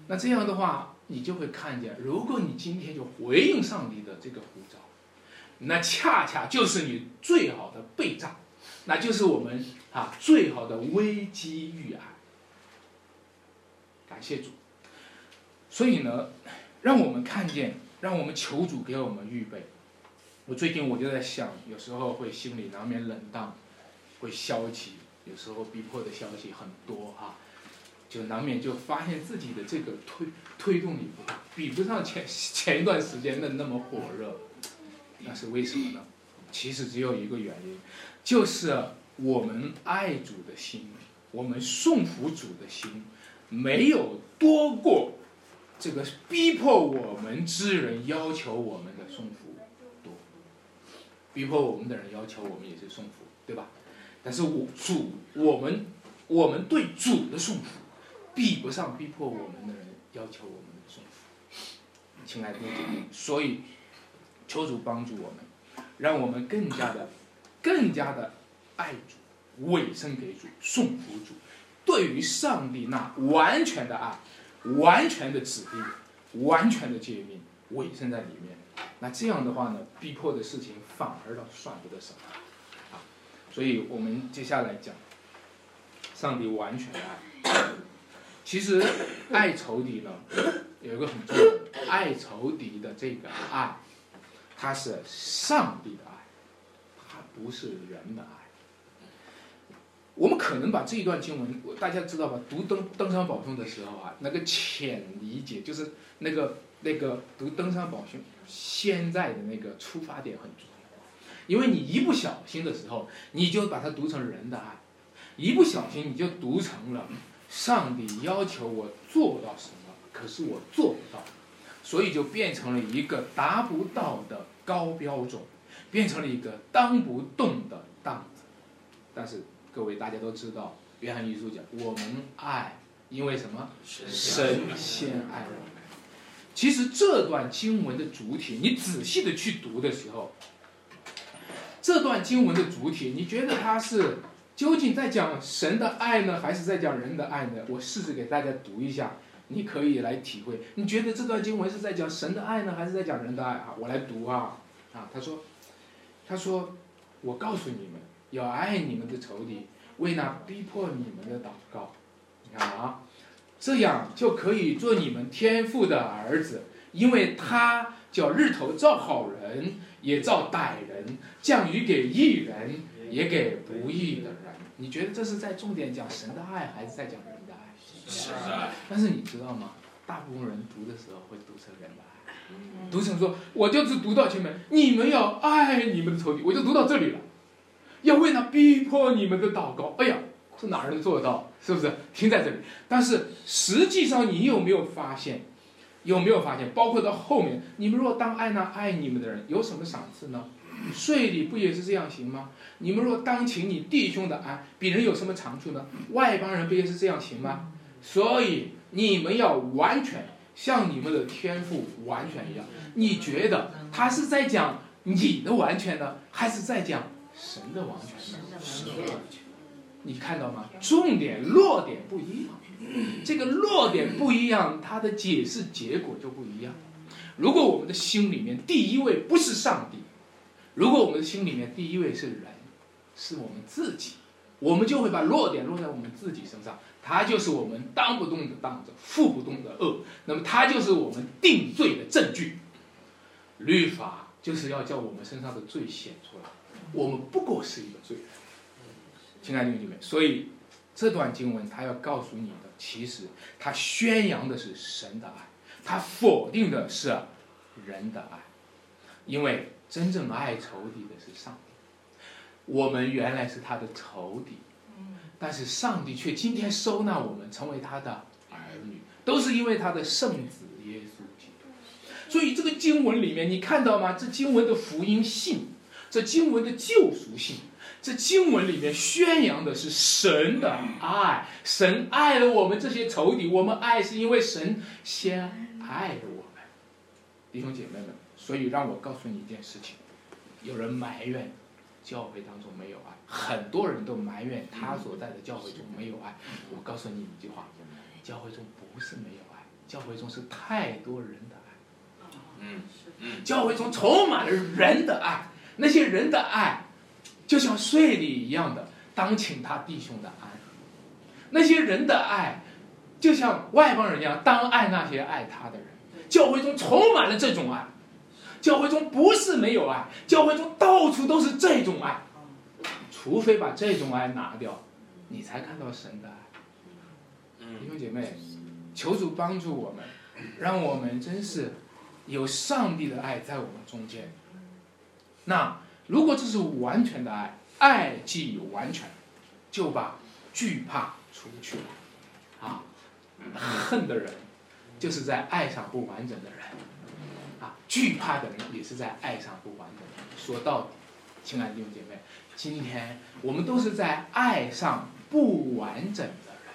那这样的话。你就会看见，如果你今天就回应上帝的这个呼召，那恰恰就是你最好的备战，那就是我们啊最好的危机预案。感谢主。所以呢，让我们看见，让我们求主给我们预备。我最近我就在想，有时候会心里难免冷淡，会消极，有时候逼迫的消息很多哈，就难免就发现自己的这个推推动力不大，比不上前 前一段时间的那么火热。那是为什么呢？其实只有一个原因，就是我们爱主的心，我们顺服主的心，没有多过这个逼迫我们之人要求我们的顺服多。逼迫我们的人要求我们也是顺服，对吧？但是我主，我们我们对主的顺服，比不上逼迫我们的人要求我们的顺服。亲爱的弟兄，所以。求主帮助我们，让我们更加的、更加的爱主、委身给主、顺服主。对于上帝那完全的爱、完全的指令、完全的诫命，委身在里面。那这样的话呢，逼迫的事情反而倒算不得什么啊。所以我们接下来讲上帝完全的爱。其实爱仇敌呢，有一个很重要的，爱仇敌的这个爱。它是上帝的爱，不是人的爱。我们可能把这一段经文，大家知道吧？读登登山宝训的时候啊，那个浅理解就是那个那个读登山宝训，现在的那个出发点很重要，因为你一不小心的时候，你就把它读成人的爱，一不小心你就读成了上帝要求我做到什么，可是我做不到。所以就变成了一个达不到的高标准，变成了一个当不动的档子。但是各位大家都知道，约翰一书讲我们爱，因为什么？神先爱我们。其实这段经文的主体，你仔细的去读的时候，这段经文的主体，你觉得它是究竟在讲神的爱呢，还是在讲人的爱呢？我试着给大家读一下。你可以来体会，你觉得这段经文是在讲神的爱呢，还是在讲人的爱啊？我来读啊，啊，他说，他说，我告诉你们，要爱你们的仇敌，为那逼迫你们的祷告。你看啊，这样就可以做你们天父的儿子，因为他叫日头照好人，也照歹人，降雨给义人，也给不义的人。你觉得这是在重点讲神的爱，还是在讲人的爱？是的，但是你知道吗？大部分人读的时候会读成人的爱，读成说，我就是读到前面，你们要爱你们的仇敌，我就读到这里了，要为他逼迫你们的祷告。哎呀，这哪能做得到？是不是？停在这里。但是实际上，你有没有发现？有没有发现？包括到后面，你们若当爱那爱你们的人，有什么赏赐呢？税里不也是这样行吗？你们若当请你弟兄的安，比人有什么长处呢？外邦人不也是这样行吗？所以你们要完全像你们的天赋完全一样。你觉得他是在讲你的完全呢，还是在讲神的完全呢？神的完全。你看到吗？重点落点不一样，这个落点不一样，它的解释结果就不一样。如果我们的心里面第一位不是上帝，如果我们的心里面第一位是人，是我们自己，我们就会把落点落在我们自己身上。他就是我们当不动的当着，负不动的恶，那么他就是我们定罪的证据。律法就是要叫我们身上的罪显出来，我们不过是一个罪人。亲爱的弟兄姊妹，所以这段经文他要告诉你的，其实他宣扬的是神的爱，他否定的是人的爱，因为真正爱仇敌的是上帝，我们原来是他的仇敌。但是上帝却今天收纳我们成为他的儿女，都是因为他的圣子耶稣基督。所以这个经文里面，你看到吗？这经文的福音性，这经文的救赎性，这经文里面宣扬的是神的爱。神爱了我们这些仇敌，我们爱是因为神先爱了我们，弟兄姐妹们。所以让我告诉你一件事情：有人埋怨。教会当中没有爱，很多人都埋怨他所在的教会中没有爱。我告诉你一句话：教会中不是没有爱，教会中是太多人的爱。嗯嗯，教会中充满了人的爱，那些人的爱就像税吏一样的，当请他弟兄的安。那些人的爱就像外邦人一样，当爱那些爱他的人。教会中充满了这种爱，教会中不是没有爱，教会中到处都是这种爱。除非把这种爱拿掉，你才看到神的爱。弟兄姐妹，求主帮助我们，让我们真是有上帝的爱在我们中间。那如果这是完全的爱，爱既完全，就把惧怕除去了。啊，恨的人就是在爱上不完整的人，啊，惧怕的人也是在爱上不完整的人。说到底，亲爱的弟兄姐妹，今天我们都是在爱上不完整的人。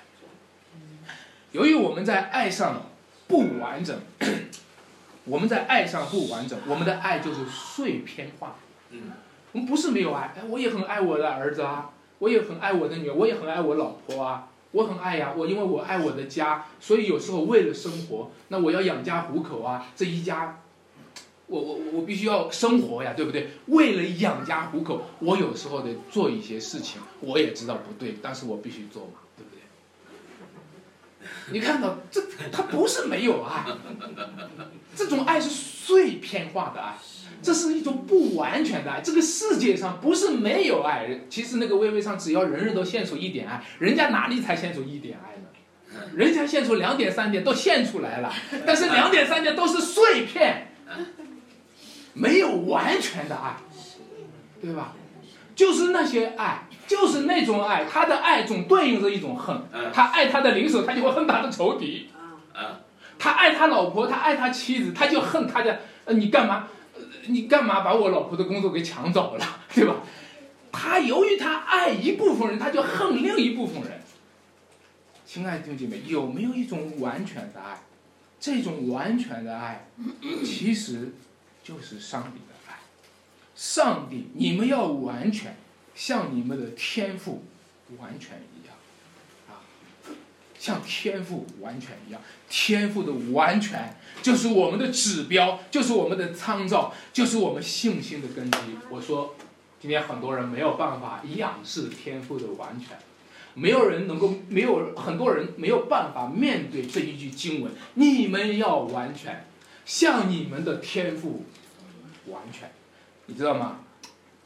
由于我们在爱上不完整，我们在爱上不完整，我们的爱就是碎片化。嗯，我们不是没有爱，哎，我也很爱我的儿子啊，我也很爱我的女儿，我也很爱我老婆啊。我很爱呀，我因为我爱我的家，所以有时候为了生活，那我要养家糊口啊，这一家，我我我必须要生活呀，对不对？为了养家糊口，我有时候得做一些事情，我也知道不对，但是我必须做嘛，对不对？你看到这，他不是没有爱，这种爱是碎片化的爱。这是一种不完全的爱。这个世界上不是没有爱，其实那个微微上，只要人人都献出一点爱，人家哪里才献出一点爱呢？人家献出两点三点都献出来了，但是两点三点都是碎片，没有完全的爱，对吧？就是那些爱，就是那种爱，他的爱总对应着一种恨。他爱他的邻舍，他就会恨他的仇敌。他爱他老婆，他爱他妻子，他就恨他的。呃，你干嘛？你干嘛把我老婆的工作给抢走了，对吧？他由于他爱一部分人，他就恨另一部分人。亲爱的弟兄姐妹，有没有一种完全的爱？这种完全的爱，其实就是上帝的爱。上帝，你们要完全，像你们的天赋完全一样，啊，像天赋完全一样，天赋的完全。就是我们的指标，就是我们的参照，就是我们信心的根基。我说，今天很多人没有办法仰视天赋的完全，没有人能够，没有很多人没有办法面对这一句经文。你们要完全，像你们的天赋完全，你知道吗？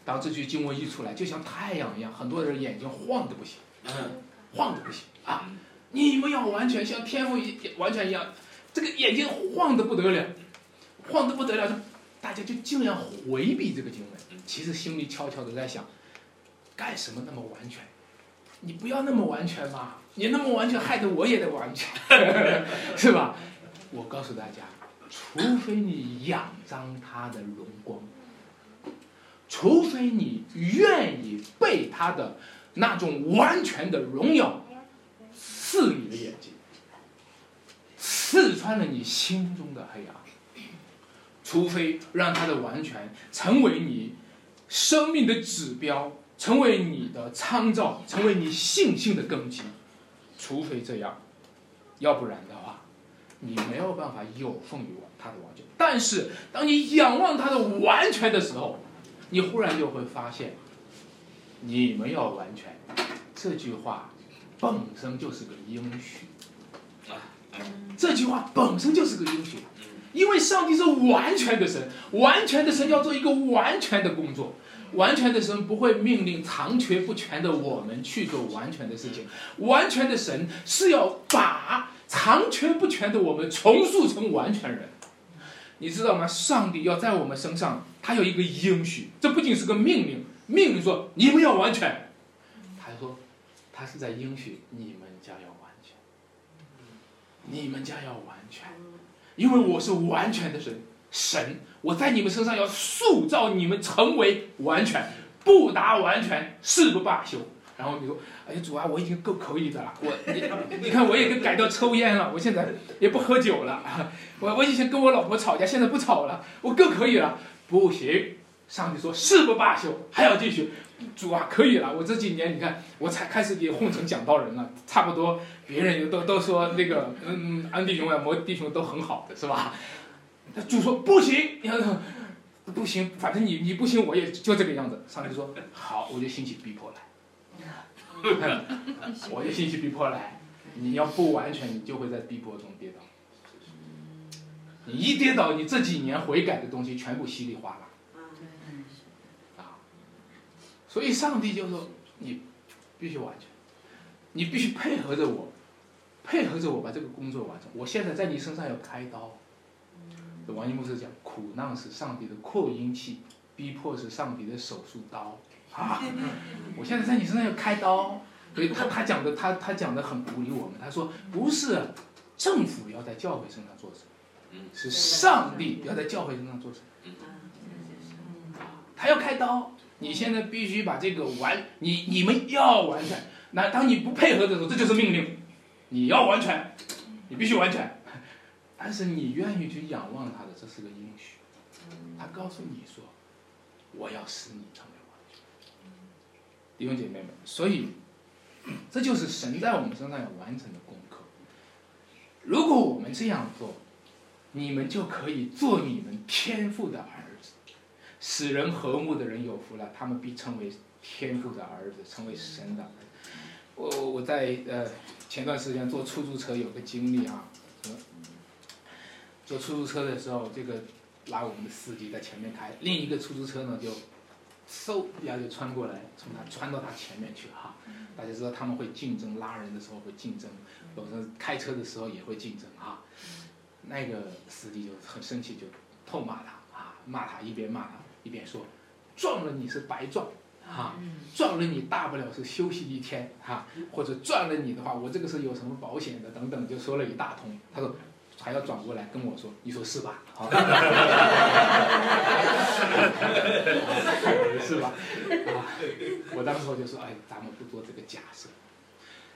当这句经文一出来，就像太阳一样，很多人眼睛晃的不行，晃的不行啊！你们要完全像天赋一完全一样。这个眼睛晃的不得了，晃的不得了，大家就尽量回避这个经文。其实心里悄悄的在想，干什么那么完全？你不要那么完全嘛！你那么完全，害得我也得完全，是吧？我告诉大家，除非你仰仗他的荣光，除非你愿意被他的那种完全的荣耀刺你的眼睛。刺穿了你心中的黑暗，除非让他的完全成为你生命的指标，成为你的参照，成为你信心的根基，除非这样，要不然的话，你没有办法有奉于他的完全。但是，当你仰望他的完全的时候，你忽然就会发现，你们要完全，这句话本身就是个应许。这句话本身就是个英雄，因为上帝是完全的神，完全的神要做一个完全的工作，完全的神不会命令残缺不全的我们去做完全的事情，完全的神是要把残缺不全的我们重塑成完全人，你知道吗？上帝要在我们身上，他有一个应许，这不仅是个命令，命令说你们要完全，他说他是在应许你们将要完全。你们家要完全，因为我是完全的神，神，我在你们身上要塑造你们成为完全，不达完全誓不罢休。然后你说，哎呀主啊，我已经够可以的了，我你你看我也改掉抽烟了，我现在也不喝酒了，我我以前跟我老婆吵架，现在不吵了，我更可以了，不行。上帝说誓不罢休，还要继续。主啊，可以了，我这几年你看，我才开始也混成讲道人了，差不多别人也都都说那个嗯安弟兄啊摩弟兄都很好的是吧？那主说不行，不行，反正你你不行，我也就这个样子。上帝说好，我就兴起逼迫来，我就信息逼迫来。你要不完全，你就会在逼迫中跌倒。你一跌倒，你这几年悔改的东西全部稀里哗啦。啊，所以上帝就说你必须完全，你必须配合着我，配合着我把这个工作完成。我现在在你身上要开刀。王一牧师讲，苦难是上帝的扩音器，逼迫是上帝的手术刀。啊，我现在在你身上要开刀。所以他他讲的他他讲的很鼓励我们。他说不是政府要在教会身上做什么。是上帝要在教会身上做什么？他要开刀，你现在必须把这个完，你你们要完全。那当你不配合的时候，这就是命令，你要完全，你必须完全。但是你愿意去仰望他的，这是个应许。他告诉你说，我要使你成。弟兄姐妹们，所以这就是神在我们身上要完成的功课。如果我们这样做，你们就可以做你们天父的儿子，使人和睦的人有福了，他们必称为天父的儿子，成为神的儿子。我我在呃前段时间坐出租车有个经历啊，坐出租车的时候，这个拉我们的司机在前面开，另一个出租车呢就嗖一下就穿过来，从他穿到他前面去哈。大家知道他们会竞争，拉人的时候会竞争，有时候开车的时候也会竞争啊。那个司机就很生气，就痛骂他啊，骂他一边骂他一边说，撞了你是白撞，啊，撞了你大不了是休息一天，哈，或者撞了你的话，我这个是有什么保险的等等，就说了一大通。他说还要转过来跟我说，你说是吧？好 是吧？啊，我当时我就说，哎，咱们不做这个假设。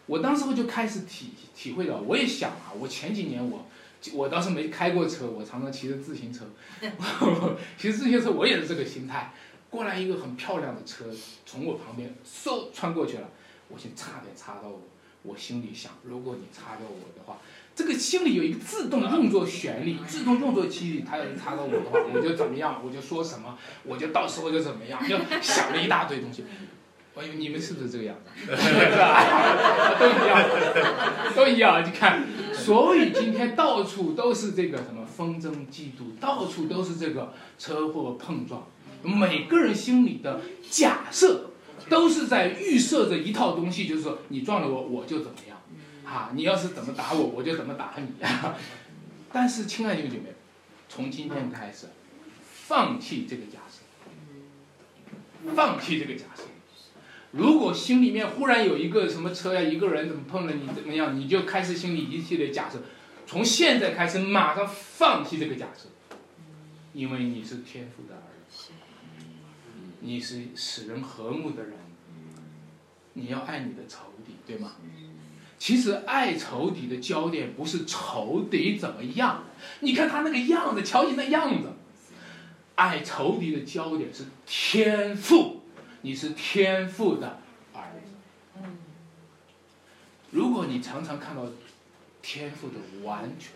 我当时我就开始体体会到，我也想啊，我前几年我。我倒是没开过车，我常常骑着自行车。骑自行车我也是这个心态。过来一个很漂亮的车，从我旁边嗖穿过去了，我先差点擦到我。我心里想，如果你擦到我的话，这个心里有一个自动用作旋律，自动用作机理，他要是查到我的话，我就怎么样，我就说什么，我就到时候就怎么样，就想了一大堆东西。哎呦，你们是不是这个样子？是吧？都一样，都一样。你看，所以今天到处都是这个什么纷争、嫉妒，到处都是这个车祸碰撞。每个人心里的假设，都是在预设着一套东西，就是说你撞了我，我就怎么样？啊，你要是怎么打我，我就怎么打你。但是，亲爱的兄姐妹，从今天开始，放弃这个假设，放弃这个假设。如果心里面忽然有一个什么车呀，一个人怎么碰了你怎么样，你就开始心里一系列假设。从现在开始，马上放弃这个假设，因为你是天父的儿子，你是使人和睦的人，你要爱你的仇敌，对吗？其实爱仇敌的焦点不是仇敌怎么样，你看他那个样子，瞧你那样子。爱仇敌的焦点是天赋。你是天赋的儿子。如果你常常看到天赋的完全，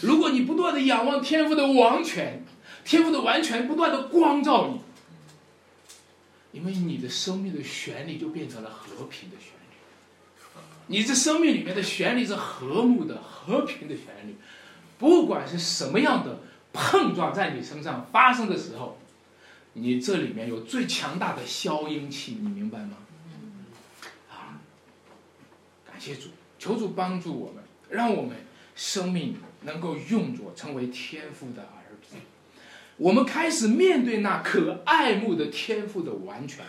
如果你不断的仰望天赋的完全，天赋的完全不断的光照你，因为你的生命的旋律就变成了和平的旋律。你这生命里面的旋律是和睦的、和平的旋律，不管是什么样的碰撞在你身上发生的时候。你这里面有最强大的消音器，你明白吗？啊，感谢主，求主帮助我们，让我们生命能够用作成为天赋的儿子。我们开始面对那可爱慕的天赋的完全。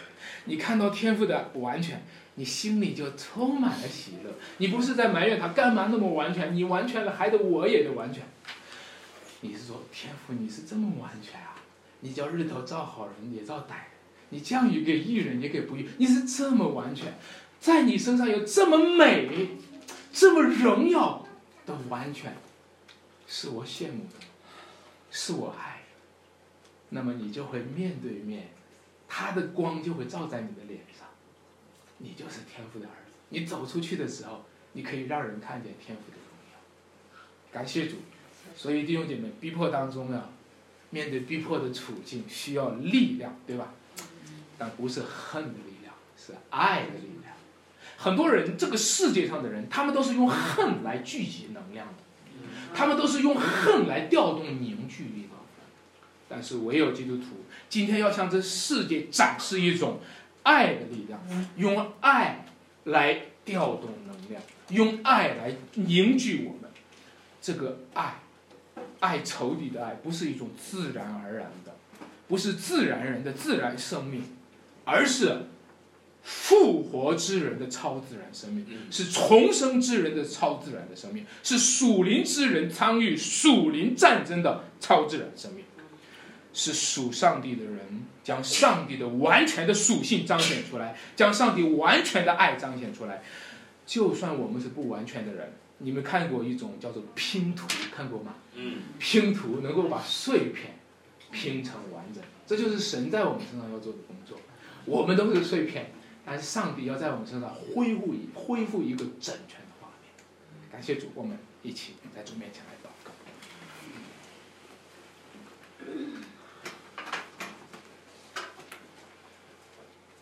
你看到天赋的完全，你心里就充满了喜乐。你不是在埋怨他干嘛那么完全？你完全了，还得我也得完全。你是说天赋，你是这么完全啊？你叫日头照好人也照歹人，你降雨给义人也给不义，你是这么完全，在你身上有这么美、这么荣耀的完全，是我羡慕的，是我爱的。那么你就会面对面，他的光就会照在你的脸上，你就是天父的儿子。你走出去的时候，你可以让人看见天父的荣耀。感谢主，所以弟兄姐妹，逼迫当中呢。面对逼迫的处境，需要力量，对吧？但不是恨的力量，是爱的力量。很多人，这个世界上的人，他们都是用恨来聚集能量的，他们都是用恨来调动凝聚力的。但是唯有基督徒，今天要向这世界展示一种爱的力量，用爱来调动能量，用爱来凝聚我们。这个爱，爱仇敌的爱，不是一种自然而然的，不是自然人的自然生命，而是。复活之人的超自然生命，是重生之人的超自然的生命，是属灵之人参与属灵战争的超自然生命，是属上帝的人将上帝的完全的属性彰显出来，将上帝完全的爱彰显出来。就算我们是不完全的人，你们看过一种叫做拼图，看过吗？嗯，拼图能够把碎片拼成完整，这就是神在我们身上要做的工作。我们都是碎片。但是上帝要在我们身上恢复一恢复一个整全的画面，感谢主，我们一起在主面前来祷告。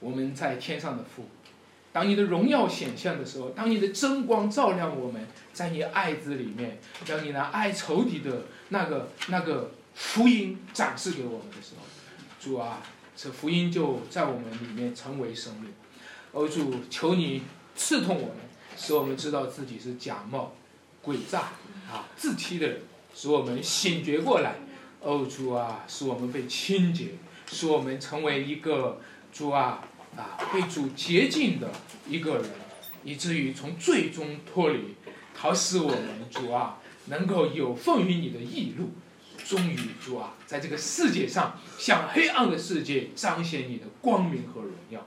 我们在天上的父，当你的荣耀显现的时候，当你的真光照亮我们，在你爱子里面，将你那爱仇敌的那个那个福音展示给我们的时候，主啊，这福音就在我们里面成为生命。欧主，求你刺痛我们，使我们知道自己是假冒、诡诈啊、自欺的人，使我们醒觉过来。欧主啊，使我们被清洁，使我们成为一个主啊啊被主洁净的一个人，以至于从最终脱离，好使我们主啊能够有奉于你的义路。终于，主啊，在这个世界上，向黑暗的世界彰显你的光明和荣耀。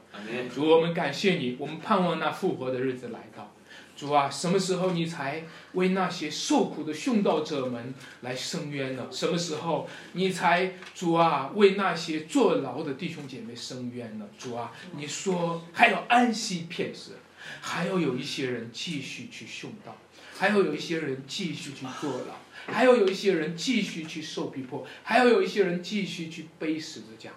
主，我们感谢你，我们盼望那复活的日子来到。主啊，什么时候你才为那些受苦的殉道者们来伸冤呢？什么时候你才主啊为那些坐牢的弟兄姐妹伸冤呢？主啊，你说还要安息片时，还要有一些人继续去殉道，还要有一些人继续去坐牢。还要有一些人继续去受逼迫，还要有一些人继续去背十字架。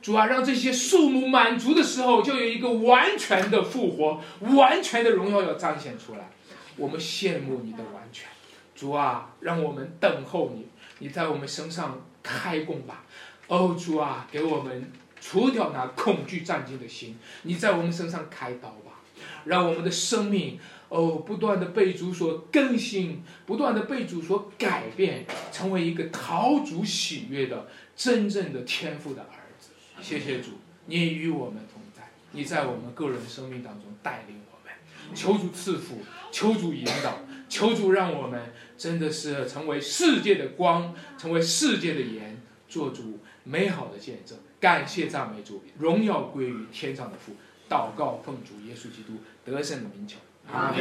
主啊，让这些数目满足的时候，就有一个完全的复活，完全的荣耀要彰显出来。我们羡慕你的完全，主啊，让我们等候你，你在我们身上开工吧。哦，主啊，给我们除掉那恐惧战惊的心，你在我们身上开刀吧，让我们的生命。哦，不断的被主所更新，不断的被主所改变，成为一个陶主喜悦的真正的天赋的儿。谢谢主，你与我们同在，你在我们个人生命当中带领我们。求主赐福，求主引导，求主让我们真的是成为世界的光，成为世界的盐，做主美好的见证。感谢赞美主，荣耀归于天上的父。祷告奉主耶稣基督得胜的名求。阿门。